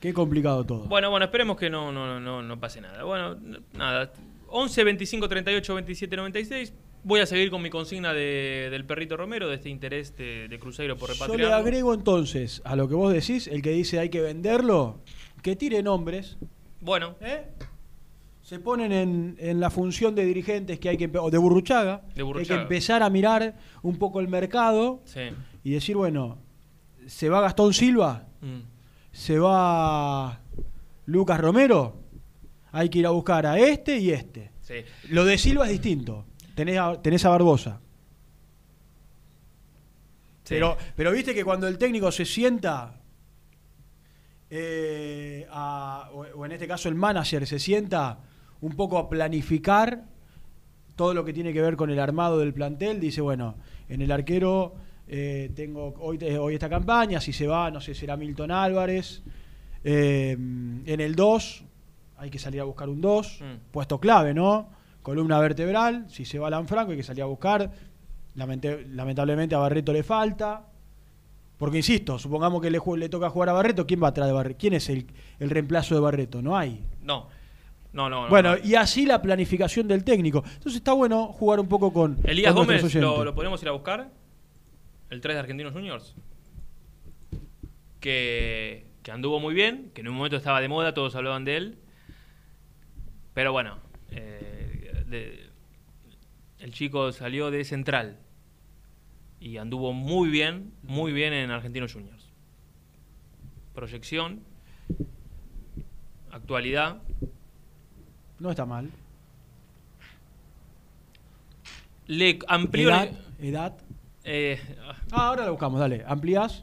Qué complicado todo. Bueno, bueno, esperemos que no, no, no, no pase nada. Bueno, nada. 11, 25, 38, 27, 96. Voy a seguir con mi consigna de- del perrito Romero, de este interés de, de Cruzeiro por Yo le agrego entonces a lo que vos decís, el que dice hay que venderlo, que tire nombres, Bueno, ¿eh? se ponen en, en la función de dirigentes que hay que o de Burruchaga, De que hay que empezar a mirar un poco el mercado sí. y decir, bueno, se va Gastón Silva, Mm. se va Lucas Romero, hay que ir a buscar a este y este. Sí. Lo de Silva es distinto. Tenés a, tenés a Barbosa. Sí. Pero, pero viste que cuando el técnico se sienta eh, a- o, o en este caso el manager se sienta un poco a planificar todo lo que tiene que ver con el armado del plantel. Dice, bueno, en el arquero eh, tengo hoy, hoy esta campaña, si se va, no sé, será Milton Álvarez. Eh, en el 2 hay que salir a buscar un 2, Mm. puesto clave, ¿no? Columna vertebral, si se va Lanfranco hay que salir a buscar. Lamente- lamentablemente a Barreto le falta. Porque insisto, supongamos que le, toca jugar a Barreto, ¿quién va atrás de Barreto? ¿Quién es el, el reemplazo de Barreto? No hay. No. No, no, no. bueno, no. y así la planificación del técnico. Entonces está bueno jugar un poco con. Elías con Gómez, ¿lo, oyentes. ¿lo podemos ir a buscar? El 3 de Argentinos Juniors. Que, que anduvo muy bien, que en un momento estaba de moda, todos hablaban de él. Pero bueno, eh, de- el chico salió de Central y anduvo muy bien, muy bien en Argentinos Juniors. Proyección, actualidad. No está mal. Le amplió Edad. edad. eh, Ah, ahora la buscamos, dale. Ampliás.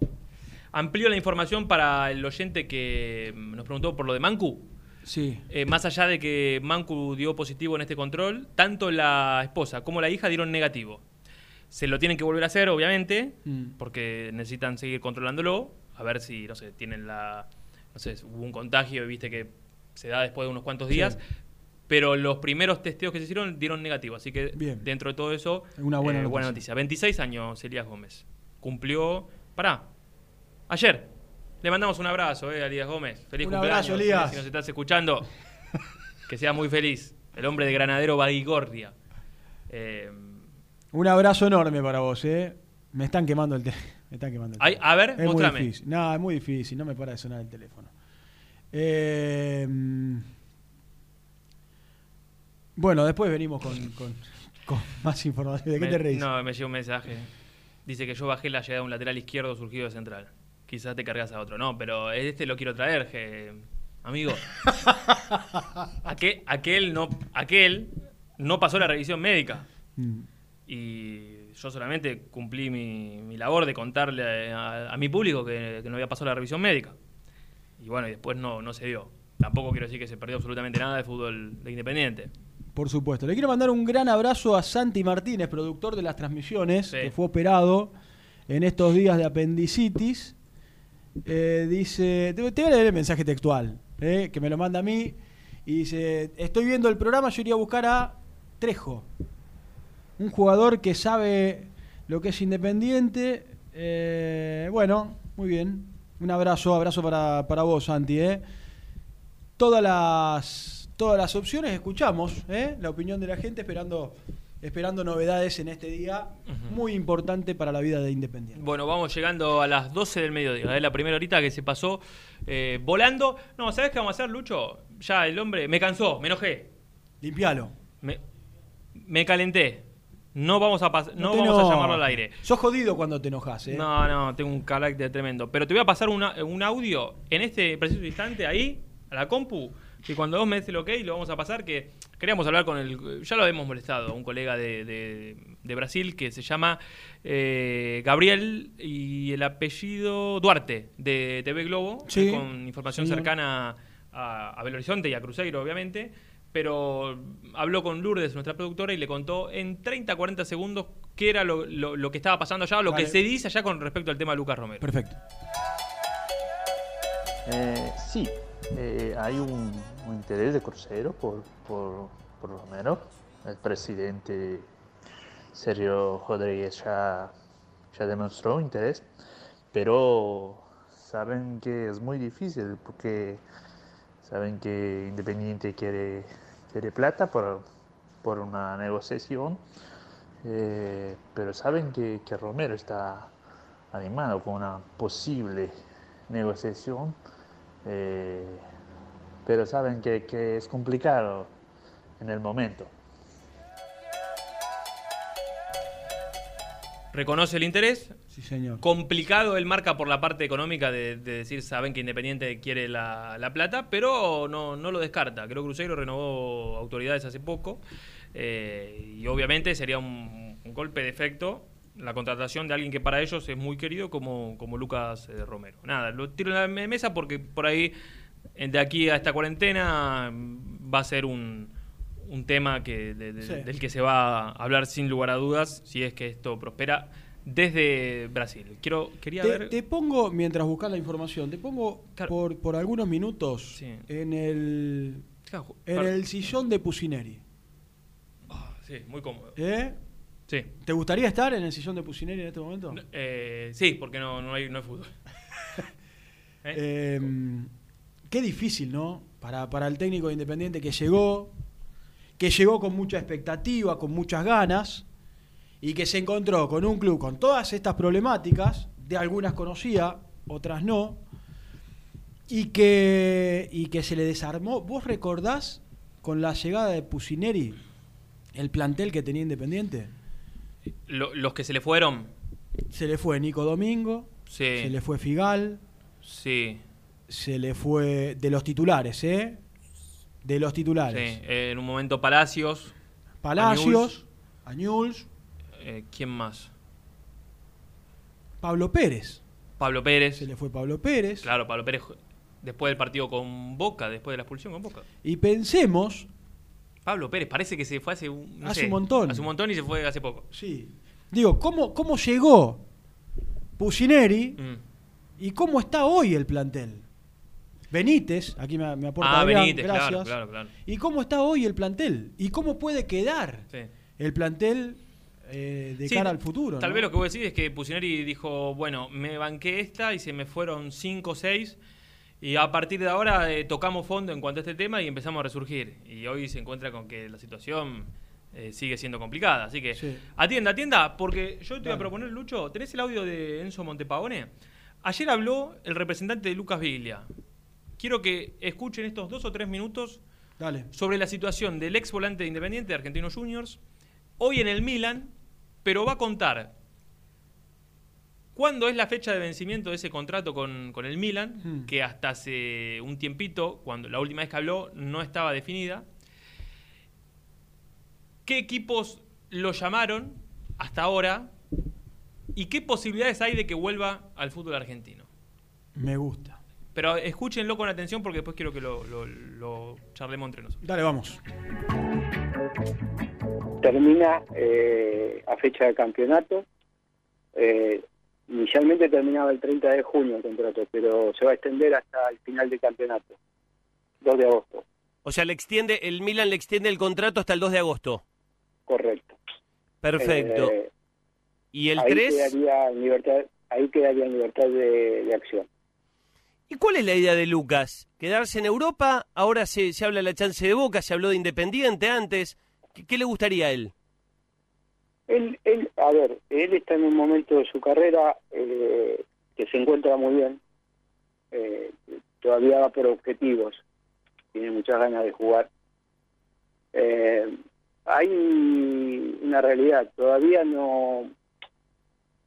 Amplío la información para el oyente que mm, nos preguntó por lo de Mancu. Sí. Eh, más allá de que Mancu dio positivo en este control, tanto la esposa como la hija dieron negativo. Se lo tienen que volver a hacer, obviamente, Mm. porque necesitan seguir controlándolo, a ver si, no sé, tienen la... No sé, hubo un contagio y viste que se da después de unos cuantos Sí. días. Pero los primeros testeos que se hicieron dieron negativo. Así que Bien. dentro de todo eso, Una buena eh, noticia. noticia. 26 años, Elías Gómez. Cumplió. Pará. Ayer. Le mandamos un abrazo, eh, a Elías Gómez. Feliz Un cumpleaños. abrazo, Elías. Si nos estás escuchando, que sea muy feliz. El hombre de Granadero Baigordia. Eh, Un abrazo enorme para vos, ¿eh? Me están quemando el teléfono. Me están quemando el Ay, teléfono. a ver, es muy difícil. No, es muy difícil. No me para de sonar el teléfono. Eh, bueno, después venimos con, con- con más información. ¿De qué me- te reís? No, me llegó un mensaje. Dice que yo bajé la llegada de un lateral izquierdo surgido de central. Quizás te cargas a otro. No, pero este lo quiero traer, je- amigo. Aquel, aquel, no, aquel no pasó la revisión médica. Mm. Y yo solamente cumplí mi, mi labor de contarle a, a mi público que, que no había pasado la revisión médica. Y bueno, y después no, no se dio. Tampoco quiero decir que se perdió absolutamente nada de fútbol de Independiente. Por supuesto. Le quiero mandar un gran abrazo a Santi Martínez, productor de las transmisiones, Sí. que fue operado en estos días de apendicitis. Eh, dice, te, te voy a leer el mensaje textual, eh, que me lo manda a mí. Y dice, estoy viendo el programa, yo iría a buscar a Trejo, un jugador que sabe lo que es independiente. Eh, bueno, muy bien. Un abrazo, abrazo para, para vos, Santi. Todas las, todas las opciones escuchamos, la opinión de la gente, esperando, esperando novedades en este día muy importante para la vida de Independiente. Bueno, vamos llegando a las 12 del mediodía. Es la primera horita que se pasó eh, volando. No, ¿sabes qué vamos a hacer, Lucho? Ya el hombre me cansó, me enojé. Limpialo. Me, me calenté. No vamos a no vamos a llamarlo al aire. Sos jodido cuando te enojas, ¿eh? No, no, tengo un carácter tremendo. Pero te voy a pasar una- un audio en este preciso instante ahí, a la compu, que cuando vos me des el ok lo vamos a pasar, que queríamos hablar con el... Ya lo habíamos molestado, un colega de, de- de Brasil que se llama eh, Gabriel y el apellido Duarte, de TV Globo, Sí, con información señor. cercana a, a Belo Horizonte y a Cruzeiro, obviamente. Pero habló con Lourdes, nuestra productora, y le contó en 30, 40 segundos qué era lo, lo- lo que estaba pasando allá, lo Vale. que se dice allá con respecto al tema de Lucas Romero. Perfecto. Eh, sí, eh, hay un, un interés de Cruzeiro por, por, por Romero. El presidente Sergio Rodríguez ya, ya demostró interés, pero saben que es muy difícil porque saben que Independiente quiere, quiere plata por, por una negociación, eh, pero saben que, que Romero está animado con una posible negociación, eh, pero saben que, que es complicado en el momento. Reconoce el interés. Sí, señor. Complicado él marca por la parte económica de, de decir, saben que Independiente quiere la, la plata, pero no, no lo descarta. Creo que Cruzeiro renovó autoridades hace poco eh, y obviamente sería un, un golpe de efecto la contratación de alguien que para ellos es muy querido como, como Lucas eh, Romero. Nada, lo tiro en la me- mesa porque por ahí, de aquí a esta cuarentena, mm, va a ser un, un tema que, de- de- Sí. del que se va a hablar sin lugar a dudas si es que esto prospera desde Brasil. Quiero, quería Te, ver... te pongo, mientras buscas la información, te pongo por, por algunos minutos en el en el sillón de Pusineri. Sí, muy cómodo. ¿Eh? Sí. ¿Te gustaría estar en el sillón de Pusineri en este momento? Eh, sí, porque no, no, hay, no hay fútbol. Eh, qué difícil, ¿no? Para, para el técnico de Independiente que llegó, que llegó con mucha expectativa, con muchas ganas, y que se encontró con un club con todas estas problemáticas, de algunas conocía, otras no, y que, y que se le desarmó. ¿Vos recordás con la llegada de Pusineri el plantel que tenía Independiente? Lo- los que se le fueron, Se le fue Nico Domingo, Sí. se le fue Figal, sí, se le fue de los titulares, ¿eh? De los sí. titulares. Eh, en un momento Palacios. Palacios, Añuls, eh, ¿Quién más? Pablo Pérez. Pablo Pérez. Se le fue Pablo Pérez. Claro, Pablo Pérez después del partido con Boca, después de la expulsión con Boca. Y pensemos, Pablo Pérez, parece que se fue hace un, no Hace sé, un montón. Hace un montón y se fue hace poco. Sí. digo, ¿cómo, cómo llegó Pusineri Mm. y cómo está hoy el plantel? Benítez, aquí me, me aporta Ah, Adrián, Benítez, gracias. claro, claro, claro. ¿Y cómo está hoy el plantel? ¿Y cómo puede quedar Sí. el plantel eh, de Sí, cara al futuro? Tal ¿no? vez lo que voy a decir es que Pusineri dijo, bueno, me banqué esta y se me fueron 5 o 6 y a partir de ahora eh, tocamos fondo en cuanto a este tema y empezamos a resurgir. Y hoy se encuentra con que la situación eh, sigue siendo complicada. Así que atienda, atienda, porque yo te voy a proponer, Lucho, ¿tenés el audio de Enzo Montepaone? Ayer habló el representante de Lucas Viglia. Quiero que escuchen estos dos o tres minutos Dale. sobre la situación del ex volante de Independiente de Argentinos Juniors, hoy en el Milan, pero va a contar cuándo es la fecha de vencimiento de ese contrato con, con el Milan, Hmm. que hasta hace un tiempito, cuando la última vez que habló, no estaba definida. ¿Qué equipos lo llamaron hasta ahora? ¿Y qué posibilidades hay de que vuelva al fútbol argentino? Me gusta. Pero escúchenlo con atención porque después quiero que lo, lo- lo charlemos entre nosotros. Dale, vamos. termina eh, a fecha de campeonato. Eh, inicialmente terminaba el 30 de junio el contrato, pero se va a extender hasta el final del campeonato, 2 de agosto, O sea, le extiende, el Milan le extiende el contrato hasta el 2 de agosto. correcto. Perfecto. Eh, ¿Y el ahí 3? Quedaría libertad, ahí quedaría libertad de, de acción. ¿Y cuál es la idea de Lucas? ¿Quedarse en Europa? Ahora se, se habla de la chance de Boca, se habló de Independiente antes. ¿Qué, qué le gustaría a él? Él, él, a ver, él está en un momento de su carrera eh, que se encuentra muy bien. Eh, todavía va por objetivos. Tiene muchas ganas de jugar. Eh, hay una realidad. Todavía no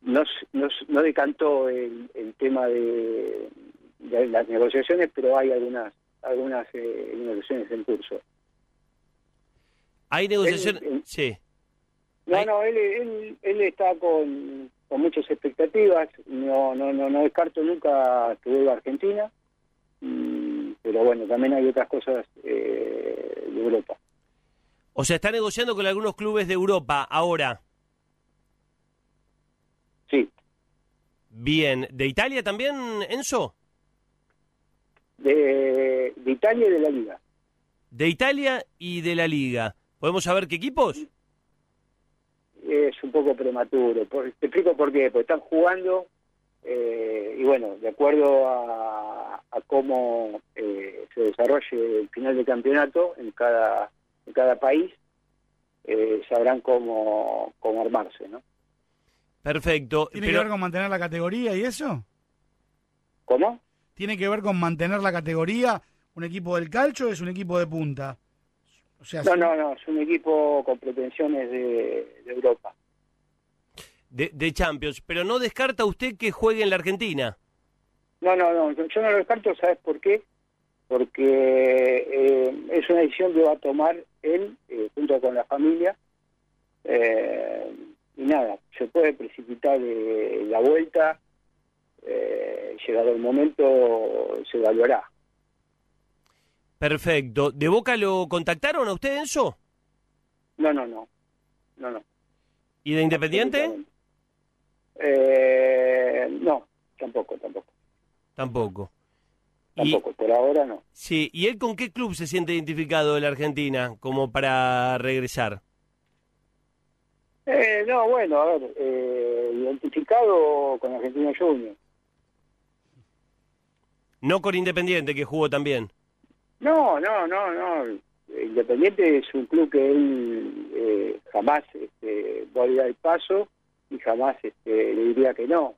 no, no, no decantó el, el tema de, de las negociaciones, pero hay algunas algunas eh, negociaciones en curso. ¿Hay negociación? Él- Sí. No, no, él, él, él está con, con muchas expectativas. No, no, no, no descarto nunca que vuelva a Argentina. Mm, Pero bueno, también hay otras cosas eh, de Europa. O sea, está negociando con algunos clubes de Europa ahora. Sí. Bien. ¿De Italia también, Enzo? De, de Italia y de la Liga. De Italia y de la Liga. ¿Podemos saber qué equipos? Es un poco prematuro. Por- te explico por qué. Porque están jugando eh, y bueno, de acuerdo a, a cómo eh, se desarrolle el final del campeonato en cada, en cada país, eh, sabrán cómo, cómo armarse, ¿no? Perfecto. ¿Tiene Pero- que ver con mantener la categoría y eso? ¿Cómo? ¿Tiene que ver con mantener la categoría? ¿Un equipo del calcio o es un equipo de punta? O sea, No, no, no, es un equipo con pretensiones de, de Europa. De, de Champions. Pero no descarta usted que juegue en la Argentina. No, no, no, yo no lo descarto, ¿sabes por qué? Porque eh, es una decisión que va a tomar él eh, junto con la familia. Eh, y nada, se puede precipitar eh, la vuelta, eh, llegado el momento se evaluará. Perfecto. ¿De Boca lo contactaron a usted, Enzo? No, no, no, no, no. ¿Y de Independiente? Eh, no, tampoco, tampoco, Tampoco. tampoco, por ahora no. Sí, ¿y él con qué club se siente identificado de la Argentina como para regresar? Eh, no, bueno, a ver, eh, identificado con Argentino Junior. No con Independiente, que jugó también. No, no, no, no. Independiente es un club que él eh, jamás este, va el paso y jamás este, le diría que no,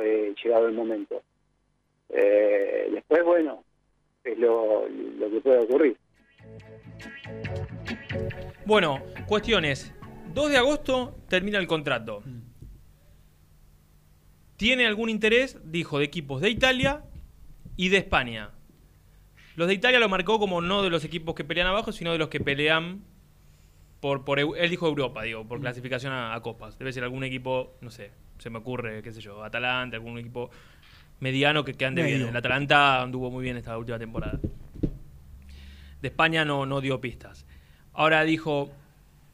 eh, llegado el momento. Eh, después, bueno, es lo, lo que puede ocurrir. Bueno, cuestiones. 2 de agosto termina el contrato. ¿Tiene algún interés? Dijo, de equipos de Italia y de España. Los de Italia lo marcó como no de los equipos que pelean abajo, sino de los que pelean por, él dijo Europa, digo, por clasificación a, a copas. Debe ser algún equipo, no sé, se me ocurre, qué sé yo, Atalanta, algún equipo mediano que, que ande Medio. bien. El Atalanta anduvo muy bien esta última temporada. De España no, no dio pistas. Ahora dijo,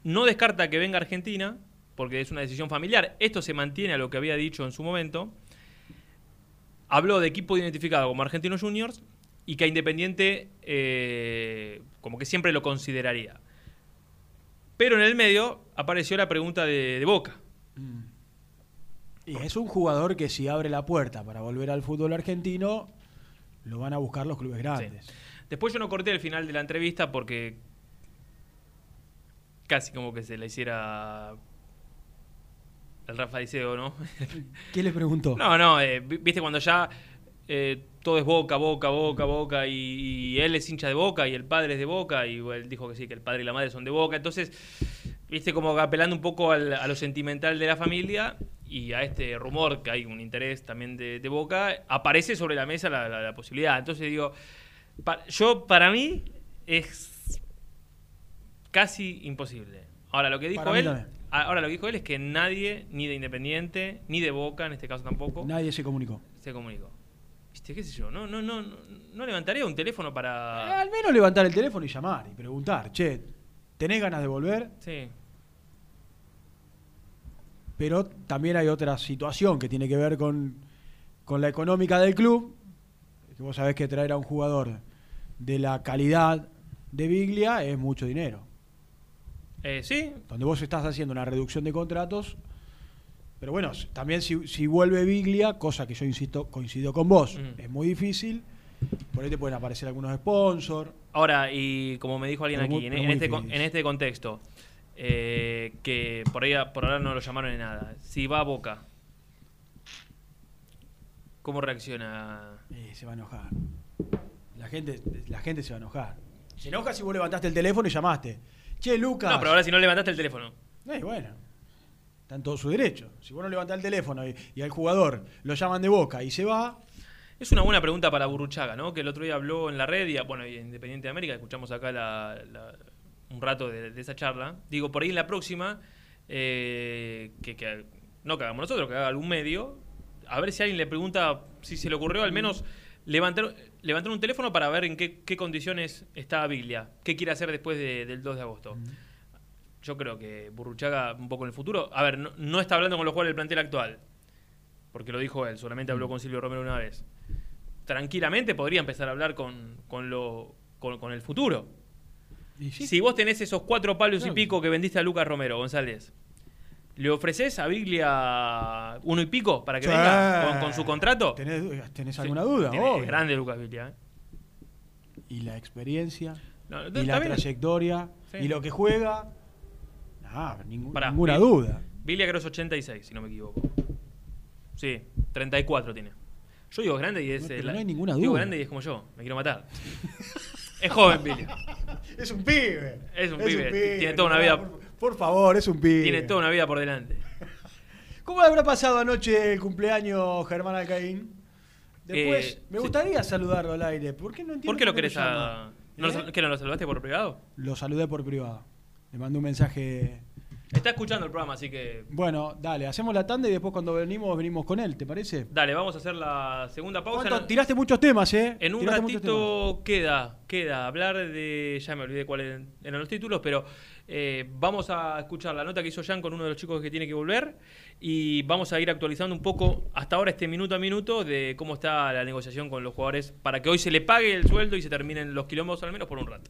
no descarta que venga Argentina, porque es una decisión familiar. Esto se mantiene a lo que había dicho en su momento. Habló de equipo identificado como Argentinos Juniors y que a Independiente eh, como que siempre lo consideraría. Pero en el medio apareció la pregunta de, de Boca. Y es un jugador que si abre la puerta para volver al fútbol argentino, lo van a buscar los clubes grandes. Después yo no corté el final de la entrevista porque casi como que se la hiciera el Rafa Diceo, ¿no? ¿Qué le preguntó? No, no, eh, vi- viste cuando ya eh, todo es boca, boca, boca, boca, y, y él es hincha de boca y el padre es de boca, y él dijo que sí, que el padre y la madre son de boca. Entonces, viste como apelando un poco al- a lo sentimental de la familia y a este rumor que hay un interés también de, de boca, aparece sobre la mesa la, la- la posibilidad. Entonces digo, pa- yo para mí es casi imposible. Ahora, lo que dijo Para él. Ahora lo que dijo él es que nadie, ni de Independiente, ni de Boca, en este caso tampoco, Nadie se comunicó. se comunicó. ¿Viste? ¿Qué sé yo? No, no, no, no, levantaría un teléfono para. Al menos levantar el teléfono y llamar y preguntar, che, ¿tenés ganas de volver? Sí. Pero también hay otra situación que tiene que ver con, con la económica del club. Que vos sabés que traer a un jugador de la calidad de Biglia es mucho dinero. Eh, sí, Donde vos estás haciendo una reducción de contratos. Pero bueno, también si, si vuelve Biglia, cosa que yo insisto, coincido con vos, Mm. es muy difícil. Por ahí te pueden aparecer algunos sponsors. Ahora, y como me dijo alguien Pero aquí, muy- en, pero en este, en este contexto, eh, que por ahí por ahora no lo llamaron en nada, si va a Boca, ¿cómo reacciona? Eh, se va a enojar. La gente, la gente se va a enojar. Se enoja si vos levantaste el teléfono y llamaste. Che, Lucas. No, pero ahora si no levantaste el teléfono. Eh, bueno. Está en todo su derecho. Si vos no levantás el teléfono y, y al jugador lo llaman de boca y se va. Es una buena pregunta para Burruchaga, ¿no? Que el otro día habló en la red y, bueno, y Independiente de América, escuchamos acá la- la- un rato de, de esa charla. Digo, por ahí en la próxima, eh, que, que- no que hagamos nosotros, que haga algún medio, a ver si alguien le pregunta si se le ocurrió al menos levantar, levantar un teléfono para ver en qué, qué condiciones está Biglia, qué quiere hacer después de- del 2 de agosto. Yo creo que Burruchaga un poco en el futuro, a ver, no, no está hablando con los jugadores del plantel actual, porque lo dijo él, solamente habló con Silvio Romero una vez. Tranquilamente podría empezar a hablar con, con, lo, con, con el futuro. Si vos tenés esos cuatro palos y pico que vendiste a Lucas Romero, González, ¿le ofreces a Biglia uno y pico para que venga con, con su contrato? ¿Tenés, tenés alguna duda? Es grande Lucas Biglia. ¿eh? Y la experiencia. No, y la trayectoria. Sí. Y lo que juega. Ningún- Pará, ninguna duda. Biglia creo es 86, si no me equivoco. Sí, 34 tiene. Yo digo grande y es... No, eh, pero la- no hay ninguna Digo duda. grande y es como yo, me quiero matar. es joven Biglia. Es un pibe. Es un pibe, tiene toda una vida- Por, por favor, es un pibe. Tiene toda una vida por delante. ¿Cómo le habrá pasado anoche el cumpleaños Germán Alcaín? Después, Eh, me sí. gustaría saludarlo al aire. ¿Por qué no entiendo ¿Por qué lo querés a.? ¿No lo ¿Eh? ¿Qué no lo saludaste por privado? Lo saludé por privado. Le mandé un mensaje Está escuchando el programa, así que. Bueno, dale, hacemos la tanda y después cuando venimos, venimos con él, ¿te parece? Dale, vamos a hacer la segunda pausa. ¿Cuánto? Tiraste muchos temas, ¿eh? En un Tiraste ratito queda, queda hablar de. Ya me olvidé cuáles eran los títulos, pero eh, vamos a escuchar la nota que hizo Jan con uno de los chicos que tiene que volver y vamos a ir actualizando un poco hasta ahora este minuto a minuto de cómo está la negociación con los jugadores para que hoy se le pague el sueldo y se terminen los quilombos al menos por un rato.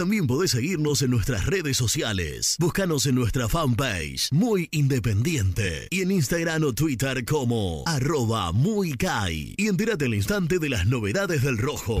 También podés seguirnos en nuestras redes sociales. Búscanos en nuestra fanpage, Muy Independiente, y en Instagram o Twitter como arroba muy. Y entérate al instante de las novedades del rojo.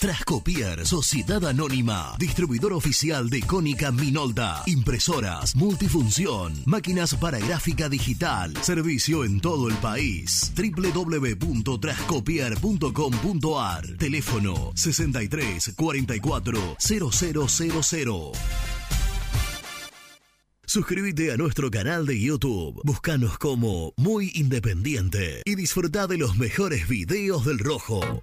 Trascopier, Sociedad Anónima, distribuidor oficial de Cónica Minolta, impresoras, multifunción, máquinas para gráfica digital, servicio en todo el país. www.trascopier.com.ar, teléfono 63 44 0000. Suscríbete a nuestro canal de YouTube, búscanos como Muy Independiente y disfruta de los mejores videos del rojo.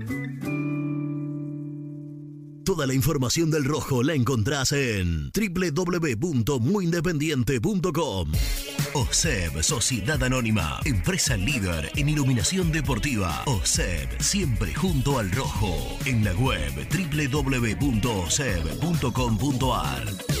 Toda la información del rojo la encontrás en www.muyindependiente.com. OSEB, Sociedad Anónima, empresa líder en iluminación deportiva. OSEB, siempre junto al rojo. En la web www.oseb.com.ar.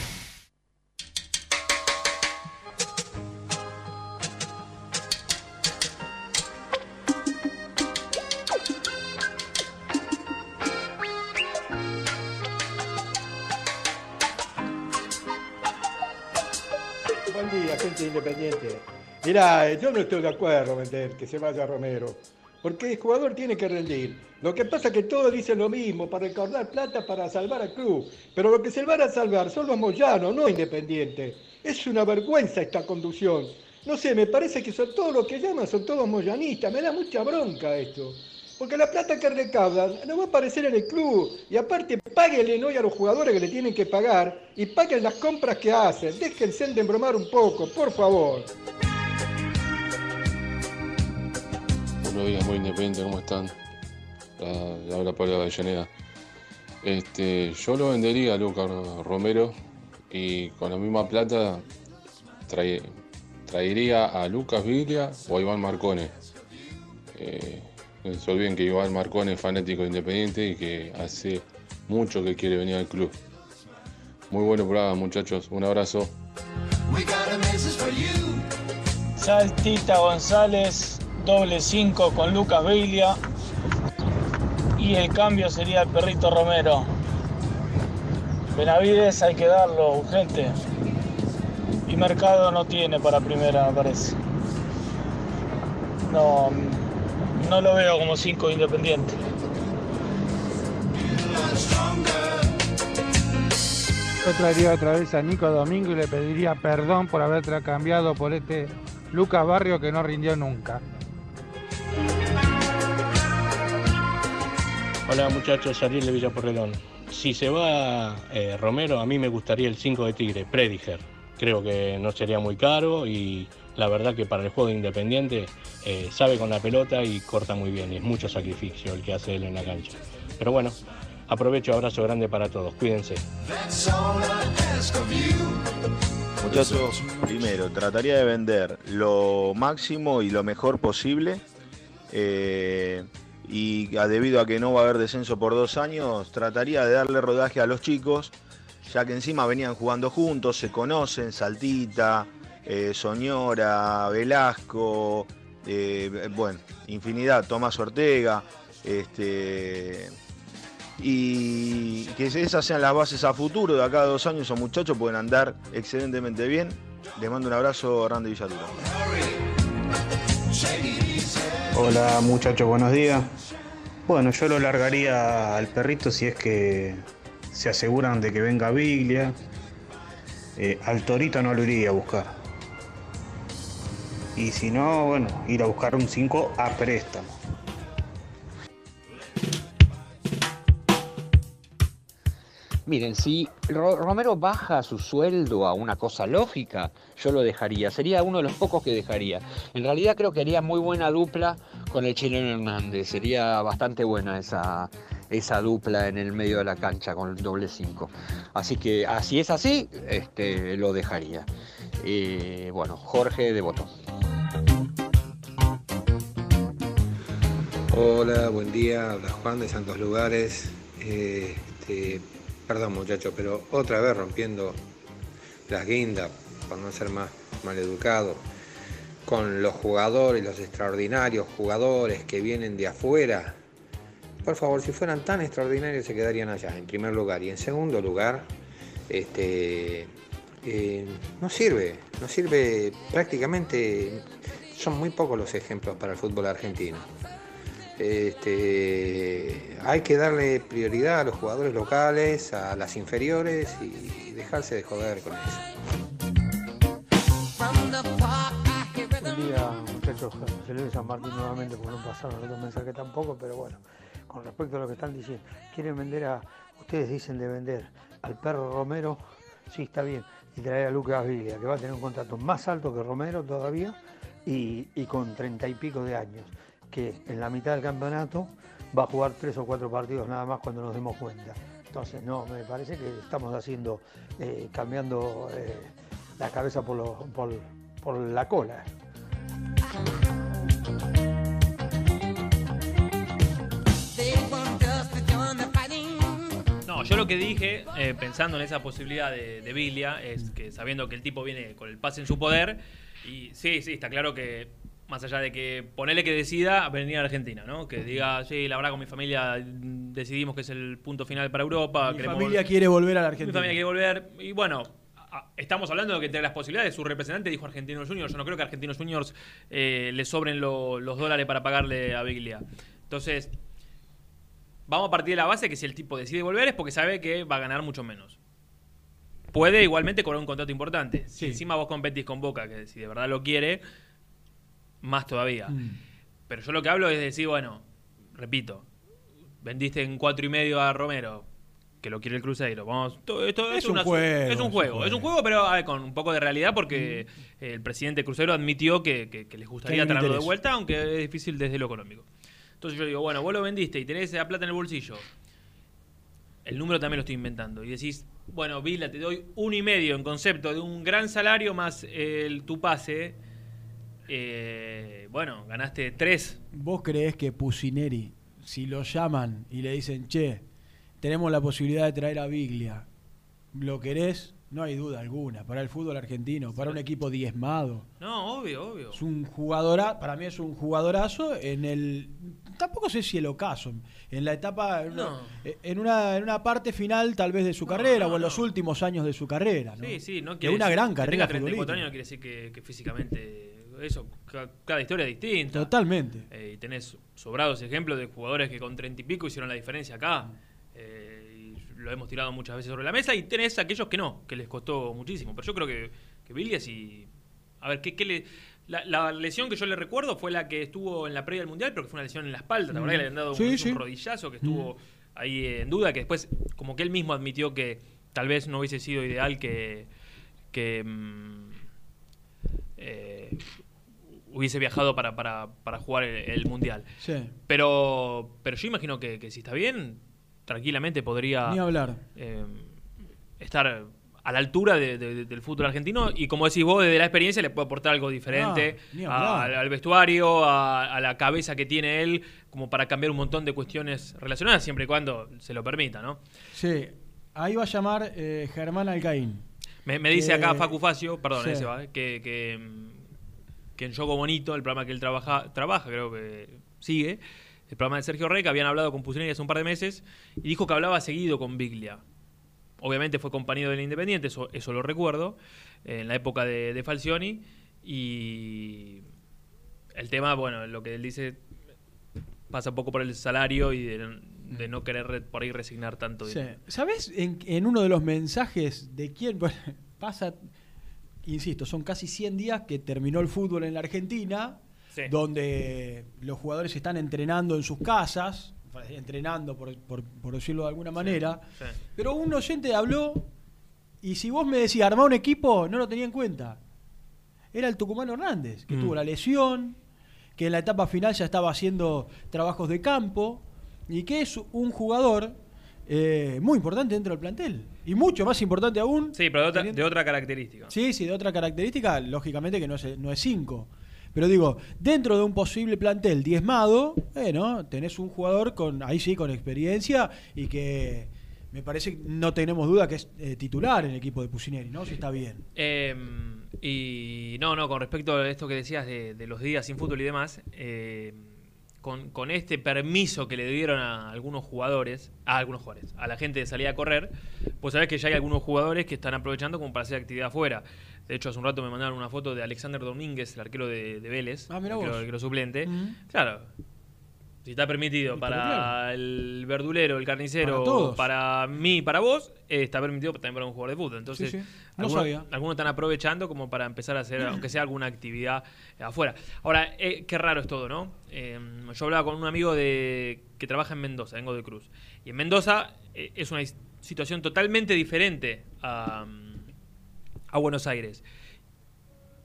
Independiente. Mirá, eh, yo no estoy de acuerdo, vender que se vaya Romero. Porque el jugador tiene que rendir. Lo que pasa es que todos dicen lo mismo, para recaudar plata para salvar al club. Pero lo que se van a salvar son los moyanos, no independientes. Es una vergüenza esta conducción. No sé, me parece que son todos los que llaman, son todos moyanistas. Me da mucha bronca esto. Porque la plata que recaudan no va a aparecer en el club. Y aparte, páguenle hoy a los jugadores que le tienen que pagar y paguen las compras que hacen. Déjense de embromar un poco, por favor. Buenos días, muy independiente, ¿cómo están? La, la habla Pablo Avellaneda. Este, yo lo vendería a Lucas Romero y con la misma plata trae- traería a Lucas Viglia o a Iván Marcone. Eh, no se olviden que Iván Marcone es fanático de independiente y que hace mucho que quiere venir al club. Muy bueno programa, muchachos. Un abrazo. Saltita González, doble 5 con Lucas Biglia. Y el cambio sería el perrito Romero. Benavides hay que darlo urgente. Y Mercado no tiene para primera, me parece. No, no lo veo como 5 independiente. Yo traería otra vez a Nico Domingo y le pediría perdón por haber tra- cambiado por este Lucas Barrio que no rindió nunca. Hola muchachos, Ariel de Villaporrelón. Si se va eh, Romero, a mí me gustaría el 5 de Tigre, Prediger. Creo que no sería muy caro y la verdad que para el juego de Independiente eh, sabe con la pelota y corta muy bien. Es mucho sacrificio el que hace él en la cancha. Pero bueno, aprovecho, abrazo grande para todos. Cuídense. Muchachos, primero, trataría de vender lo máximo y lo mejor posible. eh, y debido a que no va a haber descenso por dos años, trataría de darle rodaje a los chicos, ya que encima venían jugando juntos, se conocen, Saltita, eh, Soñora, Velasco, eh, bueno, infinidad, Tomás Ortega, este, y que esas sean las bases a futuro, de acá a dos años esos muchachos pueden andar excelentemente bien. Les mando un abrazo, Randy Villaturo. Hola muchachos, buenos días. Bueno, yo lo largaría al perrito si es que se aseguran de que venga Biglia. Eh, al torito no lo iría a buscar. Y si no, bueno, ir a buscar un 5 a préstamo. Miren, si Ro- Romero baja su sueldo a una cosa lógica, yo lo dejaría. Sería uno de los pocos que dejaría. En realidad creo que haría muy buena dupla con el chileno Hernández. Sería bastante buena esa, esa dupla en el medio de la cancha con el doble 5. Así que, así es así, este, lo dejaría. Eh, bueno, Jorge de Botón. Hola, buen día. Juan de Santos Lugares. Eh, este, perdón, muchachos, pero otra vez rompiendo las guindas, por no ser más maleducado, con los jugadores, los extraordinarios jugadores que vienen de afuera. Por favor, si fueran tan extraordinarios, se quedarían allá, en primer lugar. Y en segundo lugar, este, eh, no sirve, no sirve prácticamente. Son muy pocos los ejemplos para el fútbol argentino. Este, hay que darle prioridad a los jugadores locales, a las inferiores y dejarse de joder con eso. Buen día, muchachos. De San Martín nuevamente, porque no pasaron los mensajes tampoco, pero bueno, con respecto a lo que están diciendo, quieren vender a, ustedes dicen de vender al perro Romero, sí, está bien, y traer a Lucas Villa, que va a tener un contrato más alto que Romero todavía y, y con treinta y pico de años, que en la mitad del campeonato va a jugar tres o cuatro partidos nada más cuando nos demos cuenta. Entonces, no, me parece que estamos haciendo, eh, cambiando eh, la cabeza por, lo- por, por la cola. No, yo lo que dije, eh, pensando en esa posibilidad de, de es que sabiendo que el tipo viene con el pase en su poder, y sí, sí, está claro que más allá de que ponele que decida venir a Argentina, ¿no? Que diga, sí, la verdad con mi familia decidimos que es el punto final para Europa. Mi queremos familia quiere volver a la Mi Argentina. familia quiere volver. Y bueno, estamos hablando de que entre las posibilidades, su representante dijo Argentinos Juniors. Yo no creo que a Argentinos Juniors eh, le sobren lo- los dólares para pagarle a Biglia. Entonces, vamos a partir de la base que si el tipo decide volver es porque sabe que va a ganar mucho menos. Puede igualmente cobrar un contrato importante. Si encima vos competís con Boca, que si de verdad lo quiere, más todavía. Mm. Pero yo lo que hablo es decir, bueno, repito, vendiste en cuatro y medio a Romero, que lo quiere el Cruzeiro. Vamos, todo esto Es es, un una- juego, es es un juego, es un juego, pero a ver, con un poco de realidad porque Mm. el presidente Cruzeiro admitió que, que- que les gustaría traerlo de vuelta, aunque es difícil desde lo económico. Entonces yo digo, bueno, vos lo vendiste y tenés esa plata en el bolsillo. El número también lo estoy inventando. Y decís, bueno, Vila, te doy uno y medio en concepto de un gran salario más el, tu pase. Eh, bueno, ganaste tres. ¿Vos creés que Pusineri, si lo llaman y le dicen, che, tenemos la posibilidad de traer a Biglia, ¿lo querés? No hay duda alguna. Para el fútbol argentino, para un equipo diezmado. No, obvio, obvio. Es un jugadora, para mí es un jugadorazo en el. Tampoco sé si el ocaso. En la etapa. una- No. En, una, en una parte final, tal vez, de su carrera, o en los últimos años de su carrera. Sí, sí, no de quiere una decir- gran que carrera Tenga 34 futbolística. años no quiere decir que, que físicamente. Eso, ca- cada historia es distinta. Totalmente. Eh, y tenés sobrados ejemplos de jugadores que con 30 y pico hicieron la diferencia acá. Eh, y lo hemos tirado muchas veces sobre la mesa. Y tenés aquellos que no, que les costó muchísimo. Pero yo creo que, que si. A ver, ¿qué, qué le.? La, la lesión que yo le recuerdo fue la que estuvo en la previa del mundial, pero que fue una lesión en la espalda. ¿Te acordás Mm. que le habían dado un, Sí, un sí. rodillazo que estuvo ahí en duda? Que después, como que él mismo admitió que tal vez no hubiese sido ideal que. que mm, eh, hubiese viajado para, para, para jugar el, el mundial. Sí. Pero, pero yo imagino que, que si está bien, tranquilamente podría Ni hablar. eh, estar a la altura de- de- del fútbol argentino y como decís vos, desde la experiencia le puede aportar algo diferente Ah, a- al, al vestuario, a, a la cabeza que tiene él, como para cambiar un montón de cuestiones relacionadas, siempre y cuando se lo permita, ¿no? Sí. Ahí va a llamar eh, Germán Alcaín. Me, me dice acá Facu Facio, perdón, Sí. ese va, eh, que, que, mm, que en Yogo Bonito, el programa que él trabaja, trabaja, creo que sigue, el programa de Sergio Rey, que habían hablado con Pusineri hace un par de meses, y dijo que hablaba seguido con Biglia. Obviamente fue compañero del Independiente, eso, eso lo recuerdo, en la época de, de Falcioni, y, El tema, bueno, lo que él dice pasa un poco por el salario y de, de no querer re- por ahí resignar tanto Sí. dinero. ¿Sabes en, en uno de los mensajes de quién bueno, pasa? Insisto, son casi 100 días que terminó el fútbol en la Argentina, Sí. donde los jugadores están entrenando en sus casas, entrenando por, por- por decirlo de alguna manera. Sí. Pero un oyente habló y si vos me decías armar un equipo, no lo tenía en cuenta. Era el Tucumano Hernández, que Mm. tuvo la lesión, que en la etapa final ya estaba haciendo trabajos de campo y que es un jugador eh, muy importante dentro del plantel. Y mucho más importante aún. Sí, pero de otra, de otra característica. Sí, sí, de otra característica, lógicamente que no es no es cinco. Pero digo, dentro de un posible plantel diezmado, bueno, tenés un jugador con, ahí sí, con experiencia y que me parece que no tenemos duda que es eh, titular en el equipo de Pusineri, ¿no? Si está bien. Eh, y no, no, con respecto a esto que decías de, de los días sin fútbol y demás, eh, con, con este permiso que le dieron a algunos jugadores, a algunos jugadores, a la gente de salir a correr, pues sabés que ya hay algunos jugadores que están aprovechando como para hacer actividad afuera. De hecho, hace un rato me mandaron una foto de Alexander Domínguez, el arquero de, de Vélez, Ah, mirá arquero, suplente. Claro, si está permitido para claro. el verdulero, el carnicero, Para para mí, para vos, eh, está permitido también para un jugador de fútbol. Entonces, Sí, sí. No algunos, sabía. algunos están aprovechando como para empezar a hacer, aunque sea alguna actividad eh, afuera. Ahora, eh, qué raro es todo, ¿no? Eh, yo hablaba con un amigo de que trabaja en Mendoza, vengo de Cruz. Y en Mendoza es una situación totalmente diferente a, a Buenos Aires.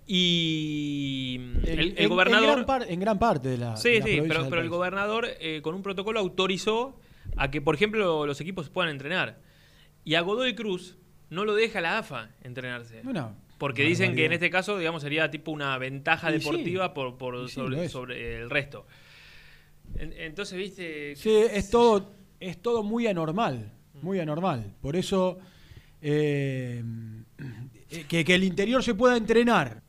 Y el, el En- en gobernador... gran par- en gran parte de la. Sí, de la sí, pero, el gobernador eh, con un protocolo autorizó a que, por ejemplo, los equipos puedan entrenar. Y a Godoy Cruz no lo deja la AFA entrenarse. Bueno, porque dicen que en este caso, digamos, sería tipo una ventaja sí. deportiva por, por sí, sobre, sobre el resto. En- Entonces, viste... Sí, es todo, es todo muy anormal, muy anormal. Por eso eh, que, que el interior se pueda entrenar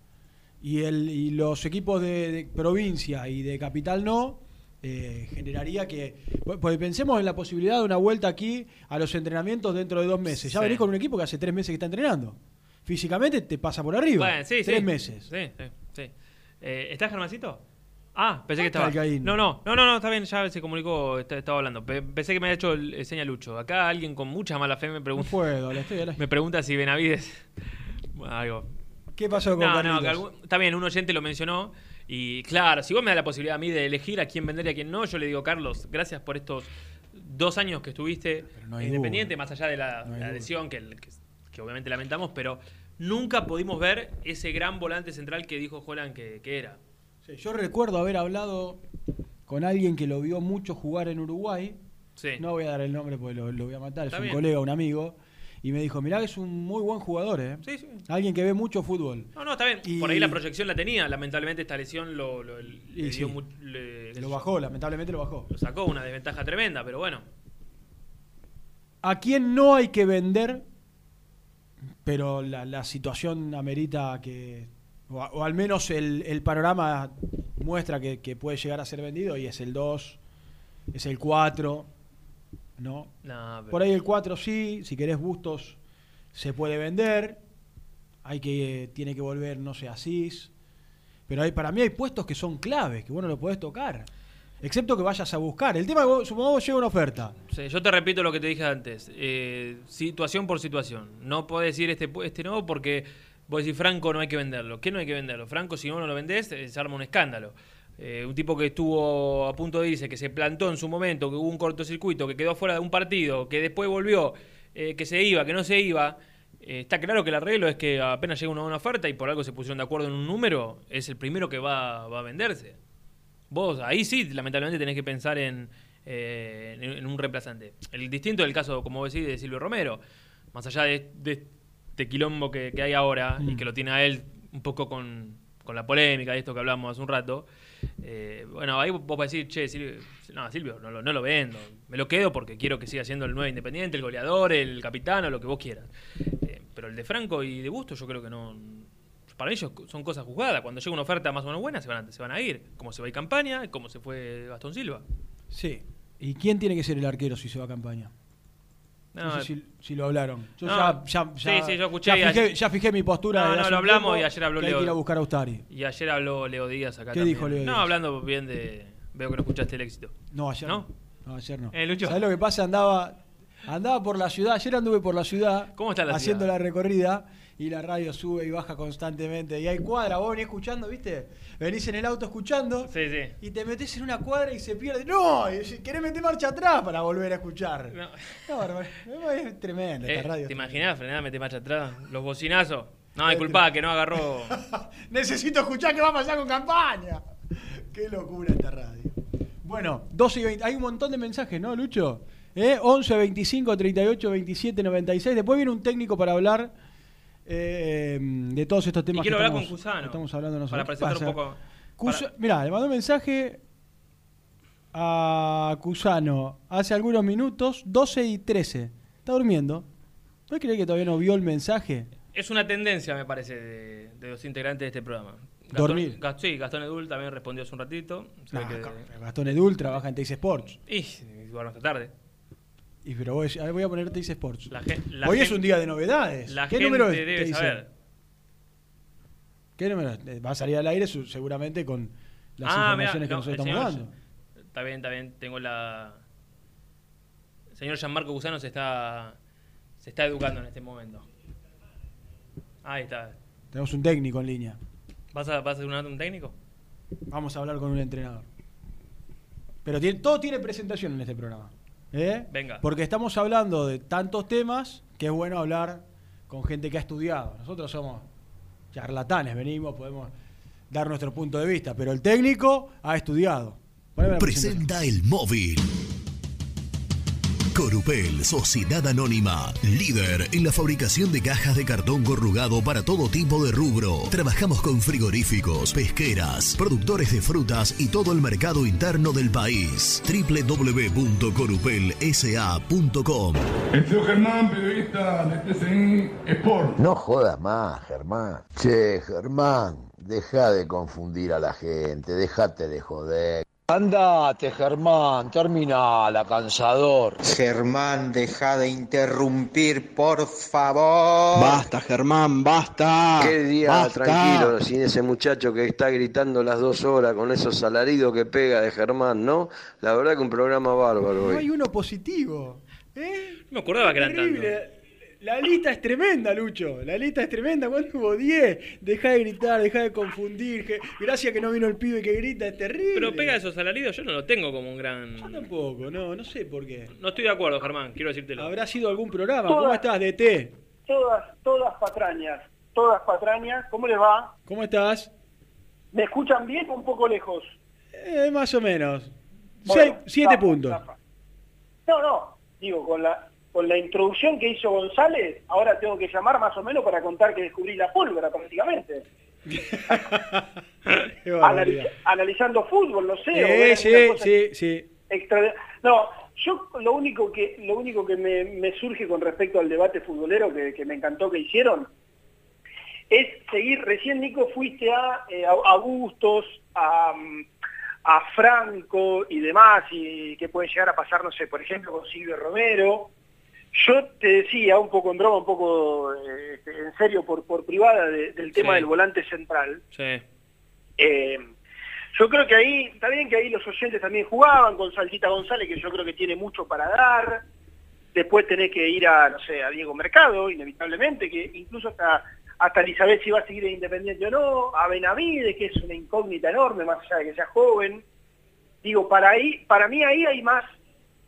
y, el, y los equipos de, de provincia y de capital no, eh, generaría que... Pues pensemos en la posibilidad de una vuelta aquí a los entrenamientos dentro de dos meses. Ya Sí. venís con un equipo que hace tres meses que está entrenando. Físicamente te pasa por arriba. Bueno, sí, tres sí. meses. Sí, sí, sí. Eh, ¿Estás, Germancito? Ah, pensé que Está estaba. No, no, no, no, no, está bien, ya se comunicó, está- estaba hablando. Pe- Pensé que me había hecho el, el señal Lucho. Acá alguien con mucha mala fe me pregunta. No puedo, la estoy- la- Me pregunta si Benavides. Bueno, algo. ¿Qué pasó con No, no, que algún- está bien, un oyente lo mencionó. Y claro, si vos me das la posibilidad a mí de elegir a quién vender y a quién no, yo le digo, Carlos, gracias por estos dos años que estuviste no hay independiente, duda. más allá de la, No hay la duda. lesión que, que- que obviamente lamentamos, pero nunca pudimos ver ese gran volante central que dijo Holland que, que era. Sí, yo recuerdo haber hablado con alguien que lo vio mucho jugar en Uruguay. Sí. No voy a dar el nombre porque lo, lo voy a matar. Está es un bien. colega, un amigo. Y me dijo, mirá que es un muy buen jugador, ¿eh? Sí, sí. Alguien que ve mucho fútbol. No, no, está bien. Y- Por ahí la proyección la tenía. Lamentablemente esta lesión lo, lo- le dio sí. mu- le- Lo bajó, lamentablemente lo bajó. Lo sacó una desventaja tremenda, pero bueno. ¿A quién no hay que vender? Pero la, la situación amerita que. O, a- o al menos el, el panorama muestra que, que puede llegar a ser vendido y es el 2, es el 4, ¿no? Pero- Por ahí el 4 sí, si querés bustos se puede vender. Hay que tiene que volver, no sé, Asís. Pero hay, para mí hay puestos que son claves, que vos no lo podés tocar. Excepto que vayas a buscar. El tema es que vos- supongamos llega una oferta. Sí, yo te repito lo que te dije antes. eh, situación por situación. No podés decir este, este no porque vos decís Franco no hay que venderlo. ¿Qué no hay que venderlo? Franco, si no lo vendés, eh, se arma un escándalo. Eh, un tipo que estuvo a punto de irse, que se plantó en su momento, que hubo un cortocircuito, que quedó fuera de un partido, que después volvió, eh, que se iba, que no se iba. eh, está claro que el arreglo es que apenas llega una buena oferta y por algo se pusieron de acuerdo en un número, es el primero que va, va a venderse. Vos ahí sí, lamentablemente, tenés que pensar en, en, en un reemplazante. El distinto del caso, como decís, de Silvio Romero. Más allá de, de este quilombo que, que hay ahora y Mm. que lo tiene a él un poco con, con la polémica de esto que hablamos hace un rato. Eh, bueno, ahí vos podés decir, che, Silvio, no, Silvio, no lo, no lo vendo. Me lo quedo porque quiero que siga siendo el nuevo independiente, el goleador, el capitán o lo que vos quieras. Eh, pero el de Franco y de Busto, yo creo que no. Para ellos son cosas juzgadas. Cuando llega una oferta más o menos buena, se van a, se van a ir. Como se va a ir campaña, como se fue Gastón Silva. Sí. ¿Y quién tiene que ser el arquero si se va a campaña? No, No, sé si, si lo hablaron. Yo No, ya, ya, sí, ya- sí, yo escuché ya fijé, ayer- ya fijé mi postura. No, no, lo hablamos tiempo, y ayer habló Leo. que ir a buscar a Ustari. Y ayer habló Leo Díaz acá ¿Qué también. dijo Leo No, Díaz? hablando bien de... Veo que no escuchaste el éxito. No, ayer ¿No? no. No, ayer no. Eh. ¿Sabés lo que pasa? Andaba, andaba por la ciudad. Ayer anduve por la ciudad. ¿Cómo está la Haciendo ciudad? la recorrida. Y la radio sube y baja constantemente. Y hay cuadra, vos venís escuchando, ¿viste? Venís en el auto escuchando. Sí, sí. Y te metés en una cuadra y se pierde. ¡No! Y querés meter marcha atrás para volver a escuchar. No. No, es tremendo Eh, esta radio. ¿Te imaginás frenar, meter marcha atrás? Los bocinazos. No, disculpa, que no agarró... Necesito escuchar qué va a pasar con campaña. Qué locura esta radio. Bueno, 12 y 20. Hay un montón de mensajes, ¿no, Lucho? ¿Eh? 11, 25, 38, 27, 96. Después viene un técnico para hablar eh, de todos estos temas. quiero que hablar estamos, con Cusano, Estamos hablando nosotros. para ¿Qué presentar un poco- Cusa- para- Mirá, le mandó un mensaje a Cusano hace algunos minutos, 12 y 13. Está durmiendo. ¿No crees que todavía no vio el mensaje? Es una tendencia, me parece, de, de los integrantes de este programa. Dormir. Gast- sí, Gastón Edul también respondió hace un ratito. Nah, que- ca- Gastón Edul trabaja en Teis Sports. Y, bueno, esta tarde. Y pero voy, a- voy a poner Teis Sports. La gen- la Hoy es un día de novedades. La ¿Qué gente número es? debe Teis? saber. ¿Qué número? es? Eh, Va a salir al aire su- seguramente con las Ah, mirá, informaciones que no, nosotros el estamos señor- dando. Está bien, está bien. Tengo la. El señor Gianmarco Gusano se está. Se está educando en este momento. Ahí está. Tenemos un técnico en línea. ¿Vas a, vas a hacer un, un técnico? Vamos a hablar con un entrenador. Pero tiene, todo tiene presentación en este programa. ¿Eh? Venga. Porque estamos hablando de tantos temas que es bueno hablar con gente que ha estudiado. Nosotros somos charlatanes, venimos, podemos dar nuestro punto de vista, pero el técnico ha estudiado. Presenta el móvil. Corupel, Sociedad Anónima, líder en la fabricación de cajas de cartón corrugado para todo tipo de rubro. Trabajamos con frigoríficos, pesqueras, productores de frutas y todo el mercado interno del país. www.corupelsa.com El señor Germán, periodista de TCN Sport. No jodas más, Germán. Che, Germán, deja de confundir a la gente, déjate de joder. Andate, Germán, terminala, cansador. Germán, deja de interrumpir, por favor. Basta, Germán, basta. Qué día Basta. tranquilo sin ese muchacho que está gritando las dos horas con esos alaridos que pega de Germán, ¿no? La verdad que un programa bárbaro No hoy. hay uno positivo. ¿eh? No me acordaba que eran Terrible. La lista es tremenda, Lucho. La lista es tremenda. ¿Cuánto hubo? 10. Deja de gritar, deja de confundir. que- Gracias que no vino el pibe que grita, es terrible. Pero pega esos salarios, yo no lo tengo como un gran. Yo tampoco, no, no sé por qué. No estoy de acuerdo, Germán, quiero decírtelo. ¿Habrá sido algún programa? Todas- ¿Cómo estás, DT? Todas, todas patrañas, todas patrañas. ¿Cómo les va? ¿Cómo estás? ¿Me escuchan bien o un poco lejos? Eh, más o menos. Bueno, siete puntos. No, no, digo, con la, con la introducción que hizo González, ahora tengo que llamar más o menos para contar que descubrí la pólvora prácticamente. Analiz- analizando fútbol, no sé. Eh, sí, sí, sí. extra- No, yo lo único que lo único que me, me surge con respecto al debate futbolero que, que me encantó que hicieron es seguir, recién Nico fuiste a, eh, a Bustos, a, a Franco y demás, y que puede llegar a pasar, no sé, por ejemplo, con Silvio Romero. Yo te decía, un poco en broma, un poco eh, en serio, por, por privada, de- del tema Sí. del volante central. Sí. Eh, yo creo que ahí, está bien que ahí los oyentes también jugaban con Saltita González, que yo creo que tiene mucho para dar. Después tenés que ir a, no sé, a Diego Mercado, inevitablemente, que incluso hasta, hasta Elizabeth si va a seguir en Independiente o no, a Benavides, que es una incógnita enorme, más allá de que sea joven. Digo, para ahí, para mí ahí hay más,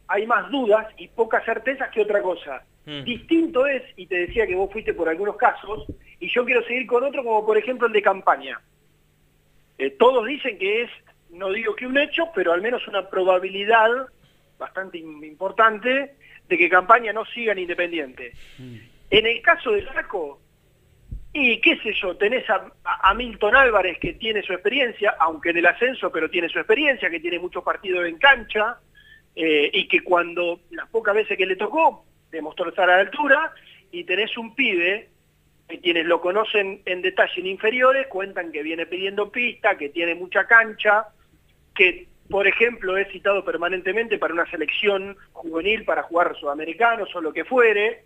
hay más dudas y pocas certezas que otra cosa. Mm. Distinto es, y te decía que vos fuiste por algunos casos, y yo quiero seguir con otro, como por ejemplo el de campaña. Eh, todos dicen que es, no digo que un hecho, pero al menos una probabilidad bastante im- importante de que campaña no siga en Independiente. En el caso del arco, y qué sé yo, tenés a, a- a Milton Álvarez que tiene su experiencia, aunque en el ascenso, pero tiene su experiencia, que tiene muchos partidos en cancha, eh, y que cuando las pocas veces que le tocó, demostró estar a la altura, y tenés un pibe que quienes lo conocen en detalle en inferiores cuentan que viene pidiendo pista, que tiene mucha cancha, que por ejemplo, es citado permanentemente para una selección juvenil para jugar sudamericanos o lo que fuere.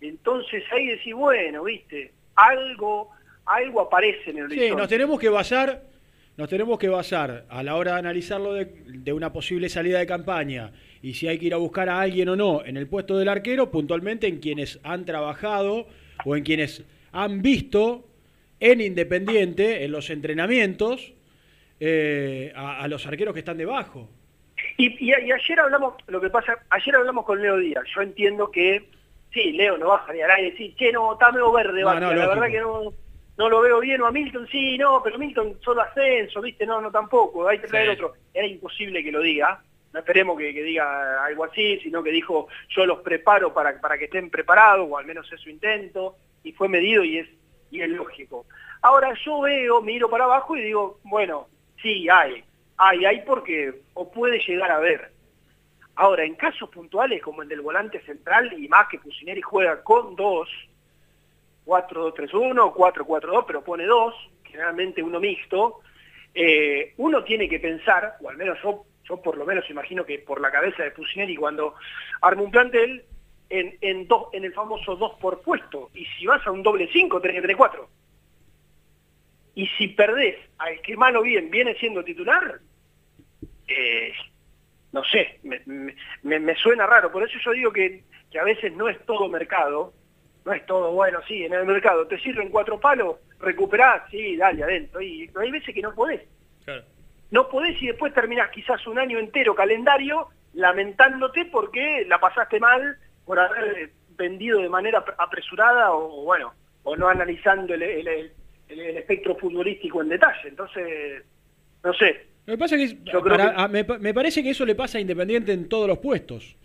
Entonces ahí decís, bueno, viste, algo, algo aparece en el Sí, horizonte. nos tenemos que basar, nos tenemos que basar a la hora de analizarlo de, de una posible salida de campaña y si hay que ir a buscar a alguien o no en el puesto del arquero, puntualmente en quienes han trabajado o en quienes han visto en Independiente, en los entrenamientos, eh, a, a los arqueros que están debajo. Y, y- y ayer hablamos, lo que pasa, ayer hablamos con Leo Díaz. Yo entiendo que, sí, Leo no va a salir al aire y decir, che, no, verde, No, Banca". no, la lógico. verdad que no, no lo veo bien. O a Milton, sí, no, pero Milton solo ascenso, viste, no, no tampoco, hay que traer Sí. otro. Era imposible que lo diga. No esperemos que, que diga algo así, sino que dijo, yo los preparo para, para que estén preparados, o al menos es su intento, y fue medido y es, y es lógico. Ahora yo veo, miro para abajo y digo, bueno, sí, hay, hay, hay porque, o puede llegar a haber. Ahora, en casos puntuales como el del volante central, y más que Pusineri juega con dos, 4-2-3-1, 4-4-2, pero pone dos, generalmente uno mixto, eh, uno tiene que pensar, o al menos yo, yo por lo menos imagino que por la cabeza de Pusineri cuando arma un plantel, en, en, dos, en el famoso 2 por puesto, y si vas a un doble 5, tenés que tener 4. Y si perdés al que mano bien viene siendo titular, eh, no sé, me- me- me suena raro. Por eso yo digo que, que a veces no es todo mercado, no es todo bueno, sí, en el mercado te sirven cuatro palos, recuperás, sí, dale adentro. Y hay veces que no podés. Claro. No podés y después terminás quizás un año entero calendario lamentándote porque la pasaste mal por haber vendido de manera ap- apresurada o bueno, o no analizando el, el- el- el espectro futbolístico en detalle. Entonces, no sé, que pasa que, para- que- me, me parece que eso le pasa a Independiente en todos los puestos.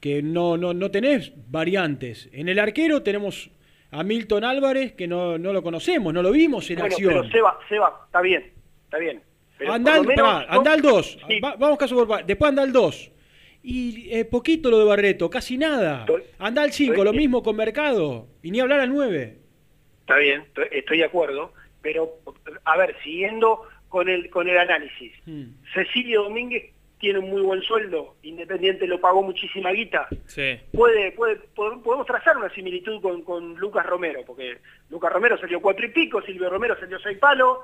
Que no, no, no tenés variantes. En el arquero tenemos a Milton Álvarez, que no, no lo conocemos, no lo vimos en bueno, acción. pero Seba, Seba, está bien, está bien. Pero Andal, menos pará, yo- Andal 2. Sí. Va- vamos caso por Después Andal 2. Y eh, poquito lo de Barreto, casi nada. Andal 5, estoy- lo mismo con Mercado. Y ni hablar al 9. Está bien, estoy, estoy de acuerdo, pero a ver, siguiendo con el con el análisis. Cecilio Domínguez tiene un muy buen sueldo, Independiente lo pagó muchísima guita. Sí. Puede, puede, pod- podemos trazar una similitud con, con Lucas Romero, porque Lucas Romero salió cuatro y pico, Silvio Romero salió seis palos,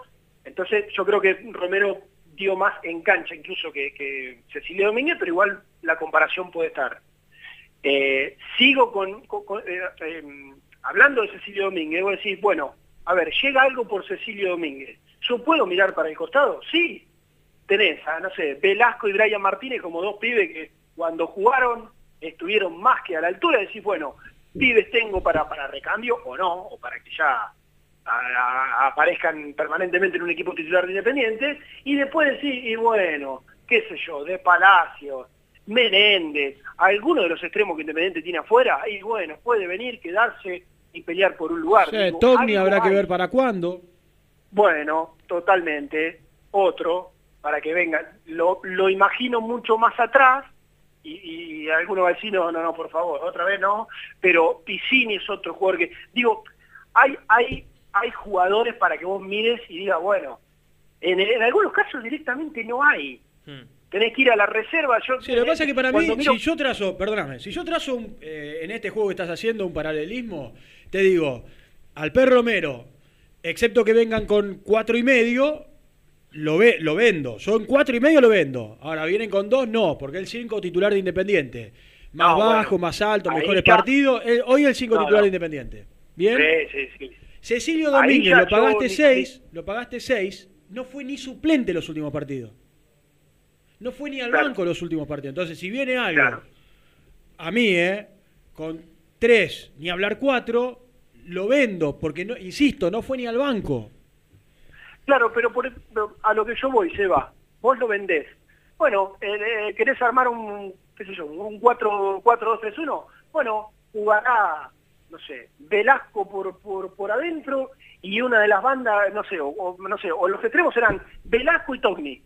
entonces yo creo que Romero dio más en cancha incluso que, que Cecilio Domínguez, pero igual la comparación puede estar. Eh, sigo con, con- con- eh, eh, hablando de Cecilio Domínguez, vos decís, bueno, a ver, llega algo por Cecilio Domínguez. ¿Yo puedo mirar para el costado? Sí. Tenés a, no sé, Velasco y Brian Martínez como dos pibes que cuando jugaron estuvieron más que a la altura. Decís, bueno, pibes tengo para, para recambio o no, o para que ya a- a- aparezcan permanentemente en un equipo titular de Independiente. Y después decís, y bueno, qué sé yo, de Palacio, Menéndez, alguno de los extremos que Independiente tiene afuera, y bueno, puede venir, quedarse y pelear por un lugar. Sí, Digo, Togni algo habrá que ver para cuándo. Bueno, totalmente. Otro, para que venga. Lo, lo imagino mucho más atrás, y, y alguno va a decir, no, no, no, por favor, otra vez no, pero Piscini es otro jugador que, digo, hay, hay, hay jugadores para que vos mires y digas, bueno, en, en algunos casos directamente no hay. Tenés que ir a la reserva. Yo, Sí, lo que pasa es que para mí, miro- si yo trazo, perdóname, si yo trazo un, eh, en este juego que estás haciendo un paralelismo, te digo, al Per Romero, excepto que vengan con cuatro y medio, lo, ve, lo vendo. Yo en cuatro y medio lo vendo. Ahora vienen con dos, no, porque el 5 titular de Independiente. Más No, bajo, bueno, más alto, mejores ya- partidos. El- hoy el 5 No, titular no. de Independiente. ¿Bien? Sí, sí, sí. Cecilio Domínguez, lo pagaste ni- 6, lo pagaste 6, no fue ni suplente los últimos partidos. No fue ni al Claro. banco los últimos partidos. Entonces, si viene algo, a mí, ¿eh? Con 3, ni hablar 4, lo vendo, porque, no, insisto, no fue ni al banco. Claro, pero, por, a lo que yo voy, Seba, vos lo vendés. Bueno, eh, eh, ¿querés armar un, qué sé yo, un 4-2-3-1? Bueno, jugará, no sé, Velasco por, por, por adentro y una de las bandas, no sé, o, o- no sé, o los extremos serán Velasco y Togni.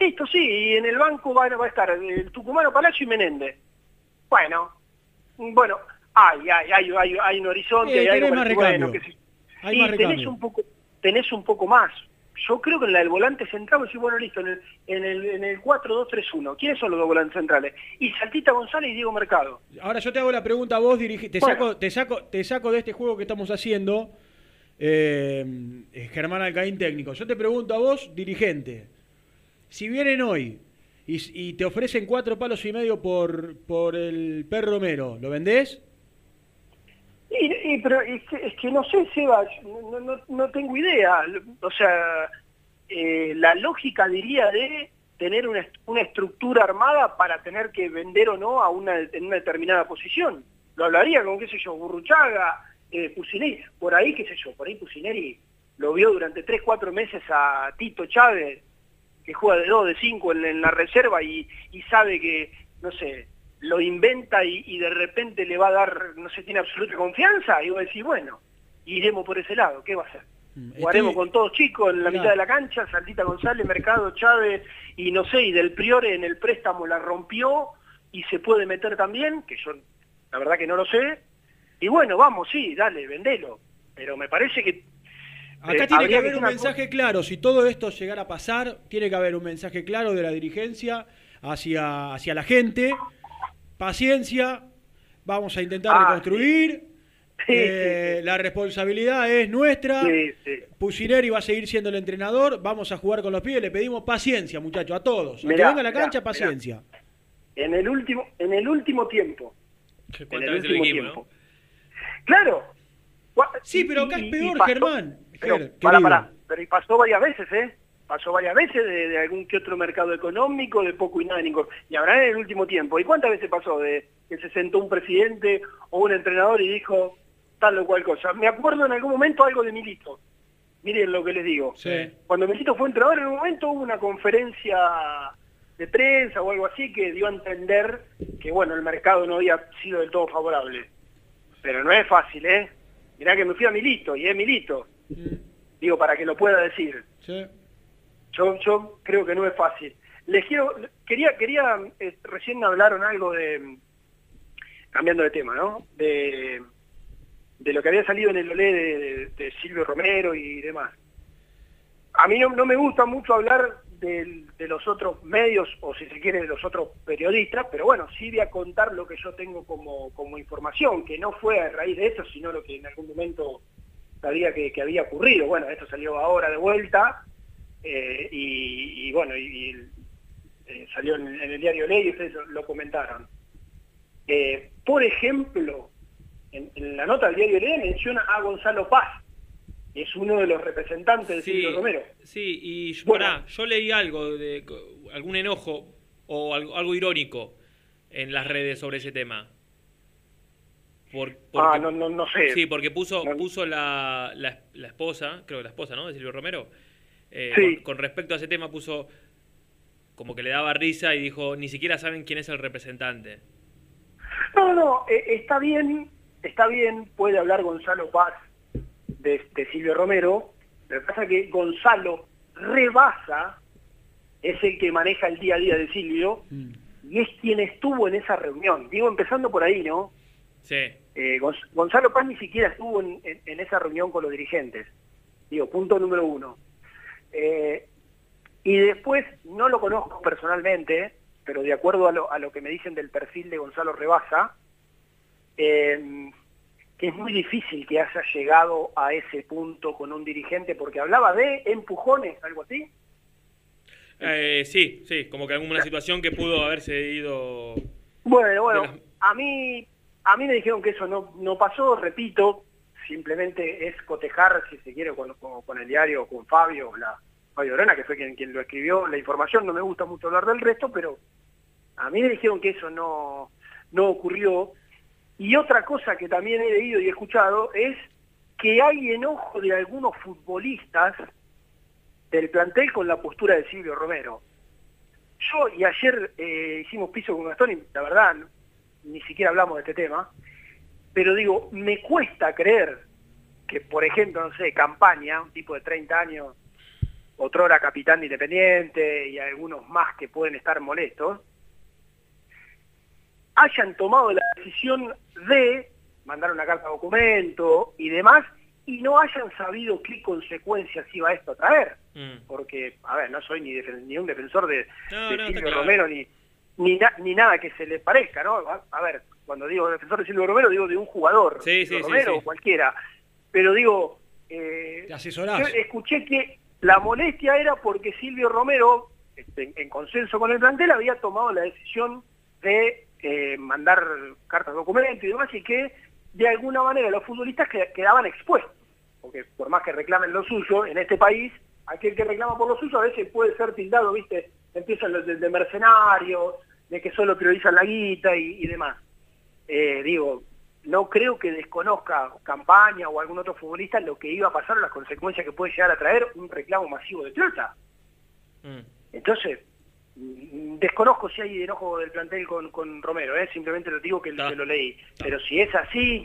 Listo, sí, y en el banco va, va a estar el Tucumano Palacio y Menéndez. Bueno, bueno, hay, hay, hay, hay, hay un horizonte, Eh, hay algo más bueno, Hay y más tenés un poco, tenés un poco más. Yo creo que en la del volante central, decir, bueno, listo, en el, en el, en el 4-2-3-1, ¿quiénes son los dos volantes centrales? Y Saltita González y Diego Mercado. Ahora yo te hago la pregunta a vos, dirigi- te, Bueno. saco, te, saco, te saco de este juego que estamos haciendo, eh, Germán Alcaín técnico. Yo te pregunto a vos, dirigente, si vienen hoy y, y te ofrecen cuatro palos y medio por, por el Per Romero, ¿lo vendés? Y, pero es que, no sé, Seba, no, no, no tengo idea. O sea, eh, la lógica diría de tener una, una estructura armada para tener que vender o no a una, en una determinada posición. Lo hablaría con, qué sé yo, Burruchaga, eh, Pusineri, por ahí, qué sé yo, por ahí Pusineri lo vio durante 3, 4 meses a Tito Chávez, que juega de 2, de 5 en, en la reserva y, y sabe que, no sé, lo inventa y, y de repente le va a dar, no sé, tiene absoluta confianza, y vos decís, bueno, iremos por ese lado, ¿qué va a hacer? Jugaremos con todos chicos en la Claro. mitad de la cancha, Saldita González, Mercado, Chávez, y no sé, y del Priore en el préstamo la rompió y se puede meter también, que yo la verdad que no lo sé, y bueno, vamos, sí, dale, vendelo, pero me parece que... Acá eh, tiene que haber un mensaje claro. Si todo esto llegara a pasar, tiene que haber un mensaje claro de la dirigencia hacia, hacia la gente. Paciencia, vamos a intentar Ah, reconstruir. Eh, La responsabilidad es nuestra. Sí, sí. Pusineri va a seguir siendo el entrenador. Vamos a jugar con los pibes. Le pedimos paciencia, muchachos, a todos. A que Mirá, venga a la mirá, cancha, mirá. paciencia. En el último, en el último tiempo. En ¿Cuántas el último dijimos, tiempo. Claro. Sí, pero acá es peor, pasó- Germán. Pero, Ger, pará, querido. pará, pero y pasó varias veces, ¿eh? Pasó varias veces de, de algún que otro mercado económico, de poco y nada. Y ahora en el último tiempo. ¿Y cuántas veces pasó de que se sentó un presidente o un entrenador y dijo tal o cual cosa? Me acuerdo en algún momento algo de Milito. Miren lo que les digo. Cuando Milito fue entrenador, en un momento hubo una conferencia de prensa o algo así que dio a entender que, bueno, el mercado no había sido del todo favorable. Pero no es fácil, ¿eh? Mirá que me fui a Milito, y es Milito. Digo, para que lo pueda decir. Yo, yo creo que no es fácil. Les quiero, quería, quería, eh, recién hablaron algo de, cambiando de tema, ¿no? De, de lo que había salido en el Olé de, Silvio Romero y demás. A mí no, me gusta mucho hablar de los otros medios, o si se quiere, de los otros periodistas, pero bueno, sí voy a contar lo que yo tengo como, como información, que no fue a raíz de eso, sino lo que en algún momento sabía que había ocurrido. Bueno, esto salió ahora de vuelta, eh, y, y bueno, y, y, eh, salió en, en el diario Ley y ustedes lo, lo comentaron. Eh, por ejemplo, en, en la nota del diario Ley menciona a Gonzalo Paz, que es uno de los representantes de Sí, Silvio Romero. Sí, y yo, Bueno. pará, yo leí algo de algún enojo o algo, algo irónico en las redes sobre ese tema. Por- Ah, porque- no, no, no sé. Sí, porque puso, puso la, la, la esposa, creo que la esposa, ¿no? De Silvio Romero. Eh, Sí. con, con respecto a ese tema puso como que le daba risa y dijo, ni siquiera saben quién es el representante. No, no, eh, está bien, está bien, puede hablar Gonzalo Paz de, de Silvio Romero, lo que pasa es que Gonzalo rebasa, es el que maneja el día a día de Silvio, y es quien estuvo en esa reunión. Digo, empezando por ahí, ¿no? Sí. Eh, Gonz- Gonzalo Paz ni siquiera estuvo en, en- en esa reunión con los dirigentes. Digo, punto número uno. Eh, y después, no lo conozco personalmente, pero de acuerdo a lo, a lo que me dicen del perfil de Gonzalo Rebasa, eh, que es muy difícil que haya llegado a ese punto con un dirigente, porque hablaba de empujones, algo así. Eh, sí, sí, como que alguna situación que pudo haberse ido... Bueno, bueno, las- a mí, a mí me dijeron que eso no, no pasó, repito, simplemente es cotejar, si se quiere, con, el diario, con Fabio, la, Fabio Arana, que fue quien, lo escribió, la información, no me gusta mucho hablar del resto, pero a mí me dijeron que eso no, no ocurrió. Y otra cosa que también he leído y escuchado es que hay enojo de algunos futbolistas del plantel con la postura de Silvio Romero. Yo y ayer eh, hicimos piso con Gastón y la verdad ni siquiera hablamos de este tema, pero digo, me cuesta creer que, por ejemplo, no sé, Campaña, un tipo de 30 años, otrora capitán de Independiente y algunos más que pueden estar molestos, hayan tomado la decisión de mandar una carta de documento y demás y no hayan sabido qué consecuencias iba esto a traer. Mm. Porque, a ver, no soy ni, un defensor de, No, de no, está Silvio. Romero ni, ni, na- ni nada que se le parezca, ¿no? A, a ver, cuando digo defensor de Silvio Romero, digo de un jugador, Sí, sí, Romero sí. o cualquiera. Pero digo, eh, yo escuché que la molestia era porque Silvio Romero, este, en, en consenso con el plantel, había tomado la decisión de eh, mandar cartas documento y demás, y que de alguna manera los futbolistas que- quedaban expuestos. Porque por más que reclamen lo suyo, en este país, aquel que reclama por lo suyo a veces puede ser tildado, ¿viste? Empiezan los de, de mercenarios, de que solo priorizan la guita y, y demás. Eh, digo, no creo que desconozca Campaña o algún otro futbolista lo que iba a pasar o las consecuencias que puede llegar a traer un reclamo masivo de plata. Mm. Entonces, mm, desconozco si hay enojo del plantel con, con Romero, ¿eh? simplemente lo digo que, que lo leí. Pero si es así,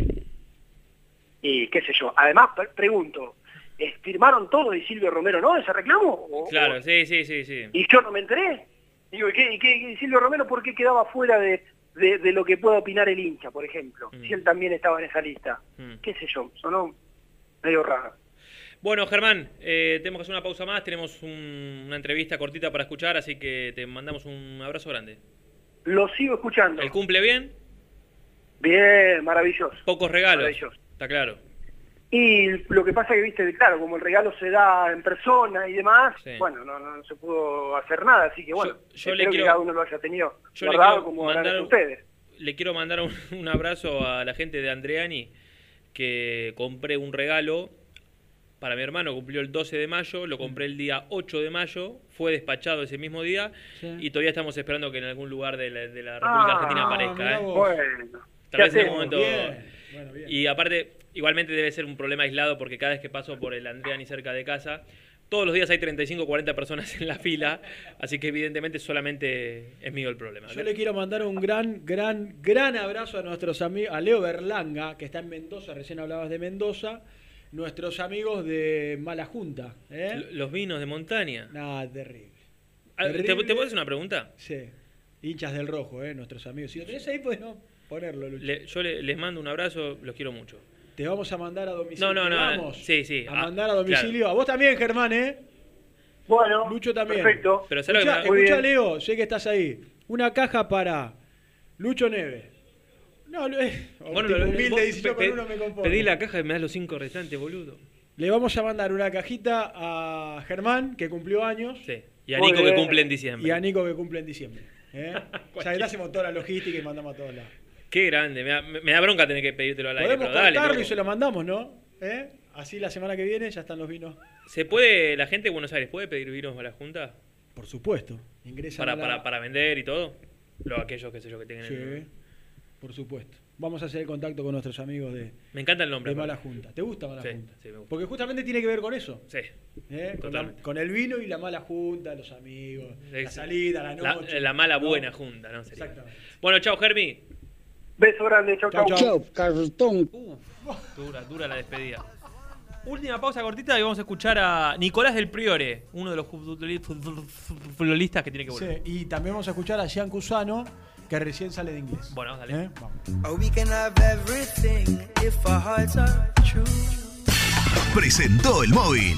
y qué sé yo. Además, pre- pregunto, ¿eh, ¿firmaron todo y Silvio Romero no ese reclamo? ¿O- Claro, sí, sí, sí, sí. y yo no me enteré. Digo, ¿y qué, y qué- y Silvio Romero por qué quedaba fuera de, de- de lo que pueda opinar el hincha, por ejemplo? Si él también estaba en esa lista. Mm. ¿Qué sé yo? Sonó medio raro. Bueno, Germán, eh, tenemos que hacer una pausa más. Tenemos un- una entrevista cortita para escuchar, así que te mandamos un abrazo grande. Lo sigo escuchando. ¿El cumple bien? Bien, maravilloso. Pocos regalos. Maravilloso. Está claro. Y lo que pasa que, viste, claro, como el regalo se da en persona y demás, Sí. bueno, no, no se pudo hacer nada, así que bueno, yo espero le que quiero- cada uno lo haya tenido Yo le guardado como mandar ustedes. Le quiero mandar un, un abrazo a la gente de Andreani, que compré un regalo para mi hermano, cumplió el 12 de mayo, lo compré el día 8 de mayo, fue despachado ese mismo día Sí. y todavía estamos esperando que en algún lugar de la, de la República Argentina Ah, aparezca. ¿eh? Bueno, Tal vez en algún momento... Bien. Bueno, bien. Y aparte, igualmente debe ser un problema aislado porque cada vez que paso por el Andreani cerca de casa, todos los días hay 35 o 40 personas en la fila, así que evidentemente solamente es mío el problema. Yo le quiero mandar un gran, gran, gran abrazo a nuestros amigos, a Leo Berlanga, que está en Mendoza, recién hablabas de Mendoza, nuestros amigos de Mala Junta. ¿eh? Los vinos de montaña. Nada, terrible. Ah, ¿Te. ¿Te puedo hacer una pregunta? Sí. Hinchas del rojo, ¿eh? nuestros amigos. Si lo tenés ahí, pues no ponerlo, Lucho. Le- yo le- les mando un abrazo, los quiero mucho. Te vamos a mandar a domicilio. No, no, no, vamos sí, sí. A ah, mandar a domicilio. A vos también, Germán, ¿eh? Bueno, Lucho también. perfecto. Pero ¿sabes lo Escucha, que me- escucha, Leo, sé que estás ahí. Una caja para Lucho Neves. No, lo- eh, Bueno, lo- humilde, vos dice, yo pe- con uno me conformo. pedí la caja y me das los cinco restantes, boludo. Le vamos a mandar una cajita a Germán, que cumplió años. Sí. Y a Nico que cumple en diciembre. Y a Nico, que cumple en diciembre. ¿eh? ya le hacemos toda la logística y mandamos a todos lados. Qué grande, me da, me da bronca tener que pedírtelo al aire, Podemos pero cortarlo y se lo mandamos, ¿no? ¿Eh? Así la semana que viene ya están los vinos. ¿Se puede, la gente de Buenos Aires puede pedir vinos a la Junta? Por supuesto. Ingresan Para, la- para, para vender y todo. Lo, aquellos, qué sé yo, que tengan Sí, el- por supuesto. Vamos a hacer el contacto con nuestros amigos de, Me encanta el nombre. de Mala. Junta. ¿Te gusta Mala Sí, Junta? sí, me gusta. Porque justamente tiene que ver con eso. Sí. ¿eh? Con, la- Totalmente. con el vino y la mala junta, los amigos, la salida, la noche. la mala ¿no? buena junta, ¿no? Sería. Exactamente. Bueno, chao, Germi. Beso grande, chau, chau. Chau, cartón. Dura, dura la despedida. Última pausa cortita y vamos a escuchar a Nicolás del Priore, uno de los futboli- futbolistas que tiene que Sí, volver. y también vamos a escuchar a Gian Cusano, que recién sale de inglés. Bueno, dale. ¿Eh? Vamos. We can have everything if our hearts are true. Presentó el móvil.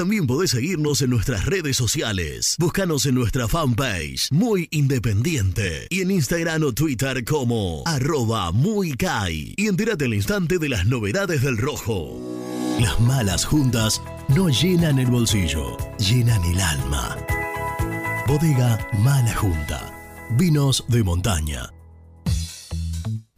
También podés seguirnos en nuestras redes sociales. Búscanos en nuestra fanpage, Muy Independiente, y en Instagram o Twitter como arroba muy Kai. Y entérate al instante de las novedades del rojo. Las malas juntas no llenan el bolsillo, llenan el alma. Bodega Mala Junta. Vinos de montaña.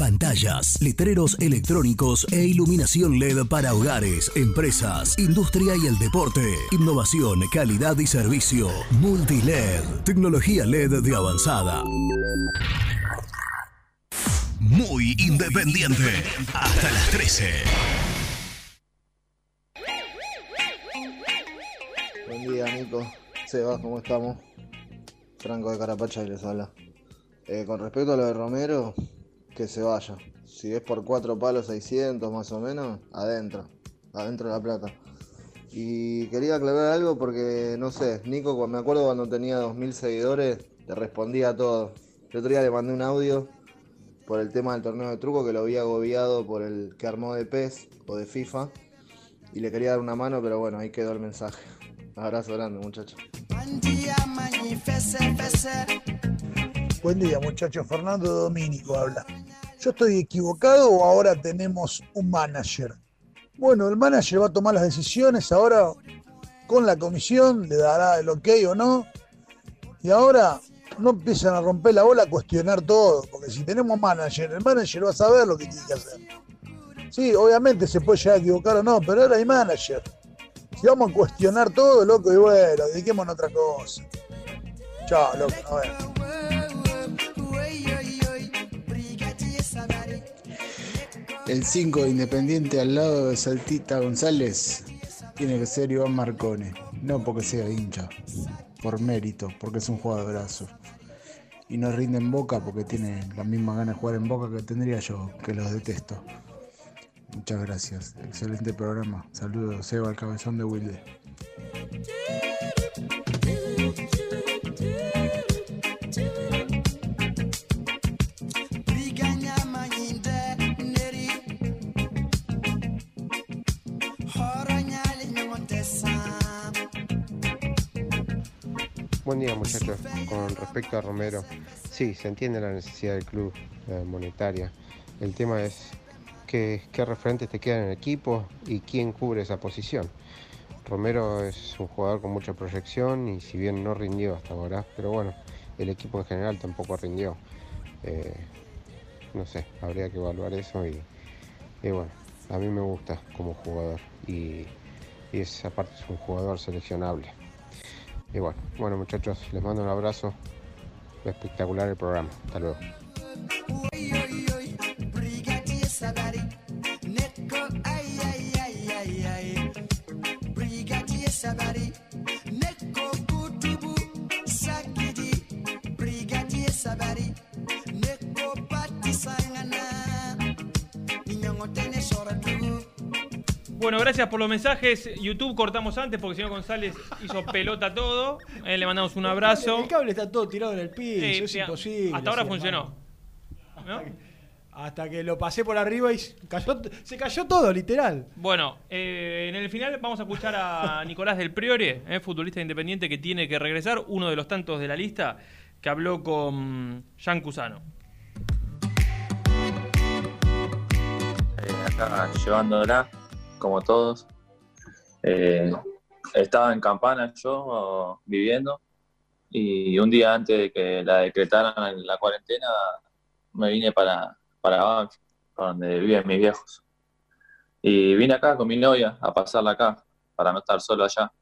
Pantallas, letreros electrónicos e iluminación LED para hogares, empresas, industria y el deporte. Innovación, calidad y servicio. Multiled, tecnología LED de avanzada. Muy independiente. Hasta las 13. Buen día, Nico. Seba, ¿cómo estamos? Franco de Carapacha y les habla. Eh, con respecto a lo de Romero, que se vaya. Si es por cuatro palos 600 más o menos, adentro. Adentro de la plata. Y quería aclarar algo porque, no sé, Nico, me acuerdo cuando tenía 2000 seguidores, te respondía a todo. El otro día le mandé un audio por el tema del torneo de truco que lo había agobiado por el que armó de PES o de FIFA. Y le quería dar una mano, pero bueno, ahí quedó el mensaje. Abrazo grande, muchachos. Buen día, muchachos. Fernando Domínico habla. ¿Yo estoy equivocado o ahora tenemos un manager? Bueno, el manager va a tomar las decisiones ahora con la comisión, le dará el ok o no. Y ahora no empiezan a romper la bola a cuestionar todo, porque si tenemos manager, el manager va a saber lo que tiene que hacer. Sí, obviamente se puede llegar a equivocar o no, pero ahora hay manager. Si vamos a cuestionar todo, loco, y bueno, dediquémonos a otra cosa. Chao, loco, nos vemos. El 5 de Independiente al lado de Saltita González tiene que ser Iván Marcone. No porque sea hincha, por mérito, porque es un jugadorazo. Y no rinde en boca porque tiene la misma ganas de jugar en boca que tendría yo, que los detesto. Muchas gracias. Excelente programa. Saludos, Seba, el cabezón de Wilde. Buen día muchachos. Con respecto a Romero, sí, se entiende la necesidad del club eh, monetaria. El tema es qué, qué referentes te quedan en el equipo y quién cubre esa posición. Romero es un jugador con mucha proyección y si bien no rindió hasta ahora, pero bueno, el equipo en general tampoco rindió. Eh, no sé, habría que evaluar eso y, bueno, a mí me gusta como jugador y, y es, aparte es un jugador seleccionable. Y bueno, bueno muchachos, les mando un abrazo. Espectacular el programa. Hasta luego. Sabari, Sabari, Netco, Pati Sangana. Niñongo tene soratu. Bueno, gracias por los mensajes. YouTube cortamos antes porque el señor González hizo pelota todo. Eh, le mandamos un abrazo. El cable está todo tirado en el piso, Eh, es imposible. Hasta ahora sí, funcionó. Hasta que lo pasé por arriba y cayó- se cayó todo, literal. Bueno, eh, en el final vamos a escuchar a Nicolás del Priore, eh, futbolista independiente que tiene que regresar, uno de los tantos de la lista, que habló con Jean Cusano. eh, acá llevándola, como todos. Eh, estaba en Campana yo viviendo y un día antes de que la decretaran la cuarentena me vine para, para donde viven mis viejos. Y vine acá con mi novia a pasarla acá, para no estar solo allá.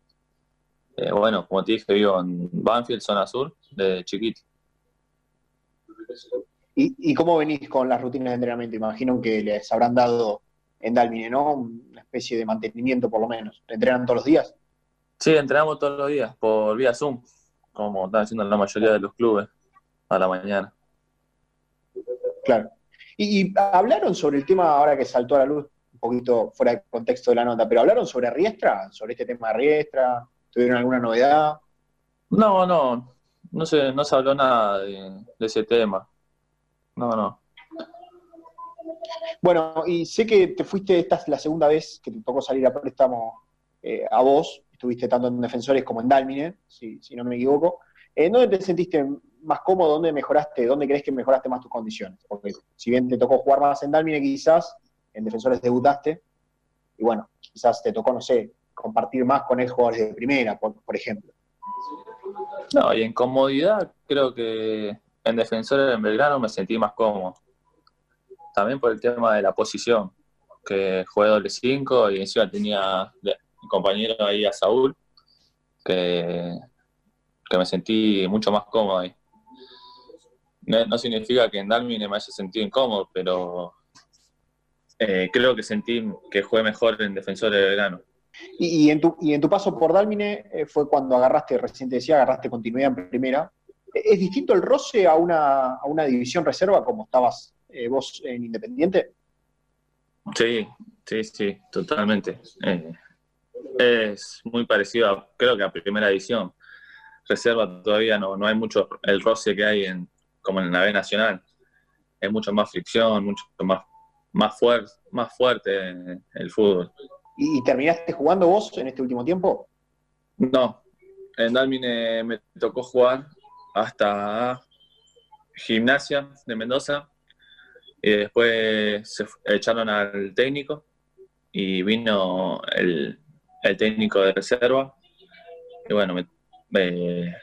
Eh, bueno, como te dije, vivo en Banfield, zona sur, de chiquito. ¿Y, y cómo venís con las rutinas de entrenamiento? Imagino que les habrán dado en Dalmine, ¿no? Una especie de mantenimiento por lo menos. ¿Entrenan todos los días? Sí, entrenamos todos los días por vía Zoom, como están haciendo la mayoría de los clubes a la mañana. Claro. Y, y hablaron sobre el tema, ahora que saltó a la luz, un poquito fuera de contexto de la nota, pero hablaron sobre Riestra, sobre este tema de Riestra, ¿tuvieron alguna novedad? No, no, no se, no se habló nada de, de ese tema. No, no. Bueno, y sé que te fuiste, esta es la segunda vez que te tocó salir a préstamo eh, a vos, estuviste tanto en Defensores como en Dalmine, si, no me equivoco. ¿En dónde te sentiste más cómodo? ¿Dónde mejoraste? ¿Dónde crees que mejoraste más tus condiciones? Porque si bien te tocó jugar más en Dalmine, quizás en Defensores debutaste, y bueno, quizás te tocó, no sé, compartir más con ex jugadores de primera, por, por ejemplo. No, y en comodidad creo que en Defensores en Belgrano me sentí más cómodo. También por el tema de la posición, que jugué doble 5 y encima tenía mi compañero ahí a Saúl, que, que me sentí mucho más cómodo ahí. No, no significa que en Dalmine me haya sentido incómodo, pero eh, creo que sentí que jugué mejor en Defensores de Belgrano. Y, y en, tu, y en tu paso por Dalmine eh, fue cuando agarraste, recién te decía, agarraste continuidad en primera. ¿Es distinto el roce a una, a una división reserva como estabas eh, vos en Independiente? Sí, sí, sí, totalmente. Eh, es muy parecido, a, creo que a primera edición. Reserva todavía no, no hay mucho el roce que hay en, como en la B Nacional. Hay mucho más fricción, mucho más, más, fuerte más fuerte el fútbol. ¿Y, y terminaste jugando vos en este último tiempo? No, en Dalmine me tocó jugar hasta Gimnasia de Mendoza y después se echaron al técnico y vino el, el técnico de reserva y bueno, me, me,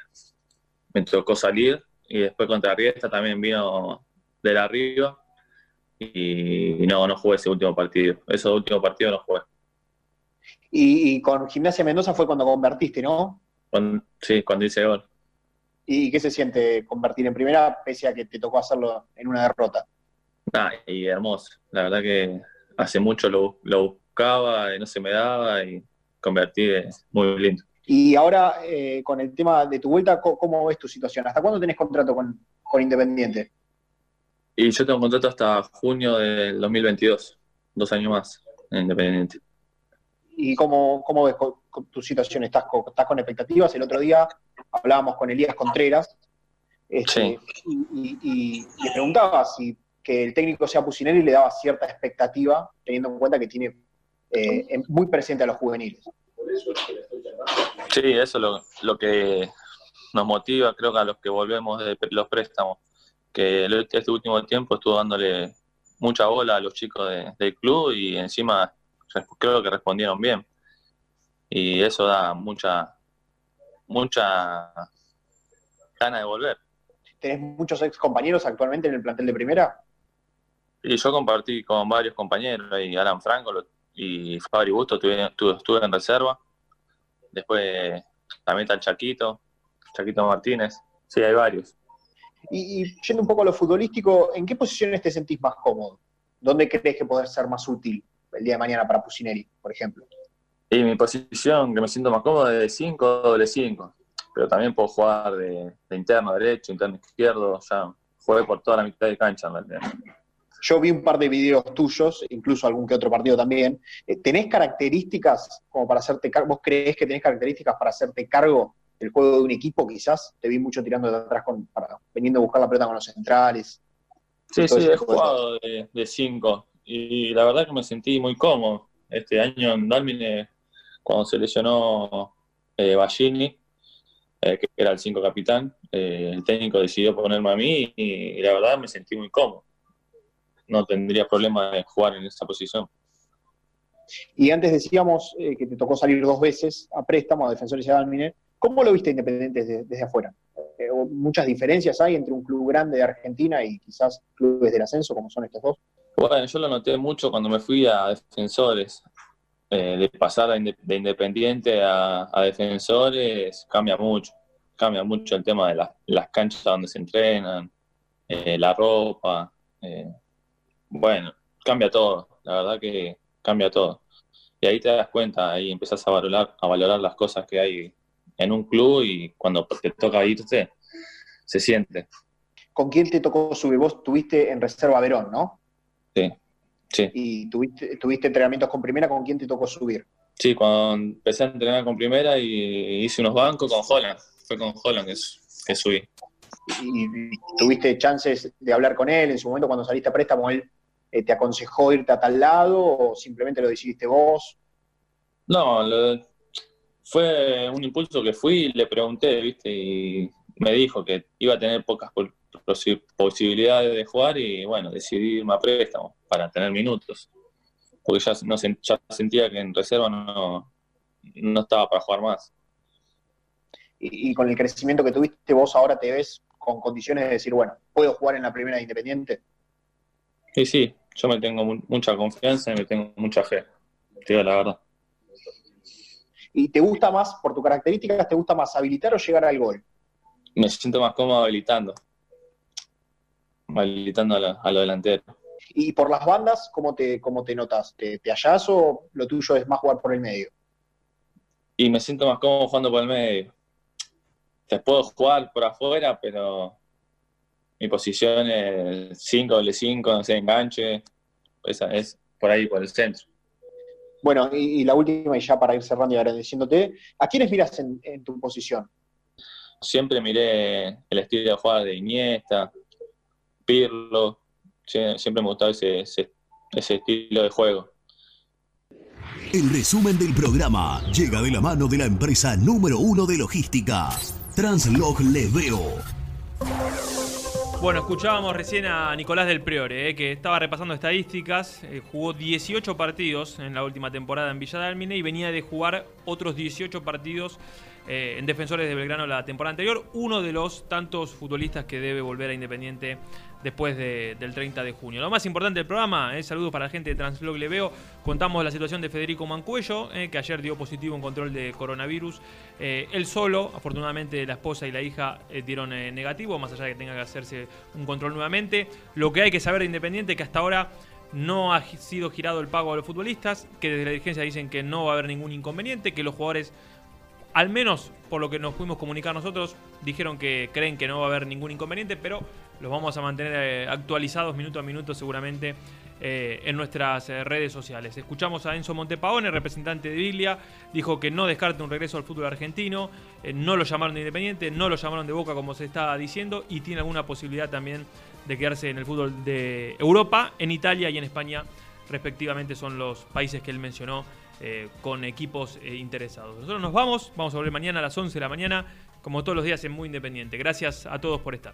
me tocó salir y después contra Riesta también vino de la arriba y no, no jugué ese último partido. Esos últimos partidos no jugué. Y, y con Gimnasia Mendoza fue cuando convertiste, ¿no? Sí, cuando hice gol. ¿Y qué se siente convertir en primera pese a que te tocó hacerlo en una derrota? Nah, y hermoso. La verdad que hace mucho lo, lo buscaba y no se me daba y convertí es muy lindo. Y ahora, eh, con el tema de tu vuelta, ¿cómo, cómo ves tu situación? ¿Hasta cuándo tenés contrato con, con Independiente? Y yo tengo contrato hasta junio del 2022, dos años más en Independiente. ¿Y cómo, cómo ves con, con tu situación? ¿Estás con, ¿Estás con expectativas? El otro día hablábamos con Elías Contreras este, y, y- y le preguntaba si que el técnico sea Pusineri le daba cierta expectativa, teniendo en cuenta que tiene eh, muy presente a los juveniles. Sí, eso es lo, lo que nos motiva, creo que a los que volvemos de los préstamos, que este último tiempo estuvo dándole mucha bola a los chicos de- del club y encima creo que respondieron bien. Y eso da mucha, mucha gana de volver. ¿Tenés muchos ex compañeros actualmente en el plantel de primera? Y yo compartí con varios compañeros, y Alan Franco y Fabri Busto estuve, en reserva. Después también está el Chaquito, Chaquito Martínez. Sí, hay varios. Y, y yendo un poco a lo futbolístico, ¿en qué posiciones te sentís más cómodo? ¿Dónde crees que podés ser más útil el día de mañana para Pusineri, por ejemplo? Y mi posición que me siento más cómodo es de 5 doble 5. Pero también puedo jugar de, de interno derecho, interno izquierdo. Ya jugué por toda la mitad de cancha en realidad. Yo vi un par de videos tuyos, incluso algún que otro partido también. Eh, ¿Tenés características como para hacerte cargo? ¿Vos creés que tenés características para hacerte cargo del juego de un equipo quizás? Te vi mucho tirando de atrás, con, para, veniendo a buscar la pelota con los centrales. Sí, sí, he jugado de, de cinco y la verdad que me sentí muy cómodo. Este año en Dalmine, cuando se lesionó eh, Ballini, eh, que era el cinco capitán, eh, el técnico decidió ponerme a mí y, y la verdad me sentí muy cómodo. No tendría problema de jugar en esa posición. Y antes decíamos eh, que te tocó salir dos veces a préstamo a Defensores y a Dalmine. ¿Cómo lo viste Independiente desde, desde afuera? Eh, ¿o ¿Muchas diferencias hay entre un club grande de Argentina y quizás clubes del ascenso como son estos dos? Bueno, yo lo noté mucho cuando me fui a Defensores. Eh, de pasar de Independiente a, a Defensores cambia mucho. Cambia mucho el tema de las, las canchas donde se entrenan, la ropa. Bueno, cambia todo. La verdad que cambia todo. Y ahí te das cuenta, ahí empezás a valorar, a valorar las cosas que hay en un club y cuando te toca irte, se siente. ¿Con quién te tocó subir? Vos tuviste en reserva Verón, ¿no? Sí, sí. Y tuviste, tuviste entrenamientos con primera, ¿con quién te tocó subir? Sí, cuando empecé a entrenar con primera y hice unos bancos con Holland. Fue con Holland que, que subí. Y, y tuviste chances de hablar con él en su momento cuando saliste a préstamo, él eh, te aconsejó irte a tal lado o simplemente lo decidiste vos. No, lo- fue un impulso que fui y le pregunté, ¿viste? Y me dijo que iba a tener pocas posibilidades de jugar y bueno, decidí irme a préstamo para tener minutos. Porque ya, no, sen- ya sentía que en reserva no, no estaba para jugar más. Y, y con el crecimiento que tuviste, vos ahora te ves con condiciones de decir, bueno, puedo jugar en la primera de Independiente. Y sí, yo me tengo mu- mucha confianza y me tengo mucha fe, te digo la verdad. ¿Y te gusta más, por tus características, te gusta más habilitar o llegar al gol? Me siento más cómodo habilitando. Habilitando a, lo- a lo delantero. Y por las bandas, ¿cómo te, cómo te notas? ¿Te, ¿Te hallás o lo tuyo es más jugar por el medio? Y me siento más cómodo jugando por el medio. Te puedo jugar por afuera, pero mi posición es 5 doble 5, no sé, enganche. Esa es por ahí, por el centro. Bueno, y, y la última, y ya para ir cerrando y agradeciéndote, ¿a quiénes miras en, en tu posición? Siempre miré el estilo de jugar de Iniesta, Pirlo. Sie- Siempre me gustaba ese, ese, ese estilo de juego. El resumen del programa llega de la mano de la empresa número uno de logística, Translog Leveo. Bueno, escuchábamos recién a Nicolás del Priore, eh, que estaba repasando estadísticas. eh, jugó 18 partidos en la última temporada en Villa Dálmine y venía de jugar otros 18 partidos eh, en Defensores de Belgrano la temporada anterior. Uno de los tantos futbolistas que debe volver a Independiente después de- del 30 de junio. Lo más importante del programa, eh, saludos para la gente de Translog Leveo. Contamos la situación de Federico Mancuello, eh, que ayer dio positivo en control de coronavirus. Eh, él solo, afortunadamente la esposa y la hija eh, dieron negativo, más allá de que tenga que hacerse un control nuevamente. Lo que hay que saber de Independiente es que hasta ahora no ha sido girado el pago a los futbolistas, que desde la dirigencia dicen que no va a haber ningún inconveniente, que los jugadores, al menos por lo que nos pudimos comunicar nosotros, dijeron que creen que no va a haber ningún inconveniente, pero los vamos a mantener eh, actualizados minuto a minuto seguramente eh, en nuestras eh, redes sociales. Escuchamos a Enzo Montepaone, representante de Biglia, dijo que no descarta un regreso al fútbol argentino, no lo llamaron de Independiente, no lo llamaron de Boca como se está diciendo y tiene alguna posibilidad también de quedarse en el fútbol de Europa, en Italia y en España respectivamente son los países que él mencionó con equipos interesados. Nosotros nos vamos, vamos a volver mañana a las 11 de la mañana, como todos los días en Muy Independiente. Gracias a todos por estar.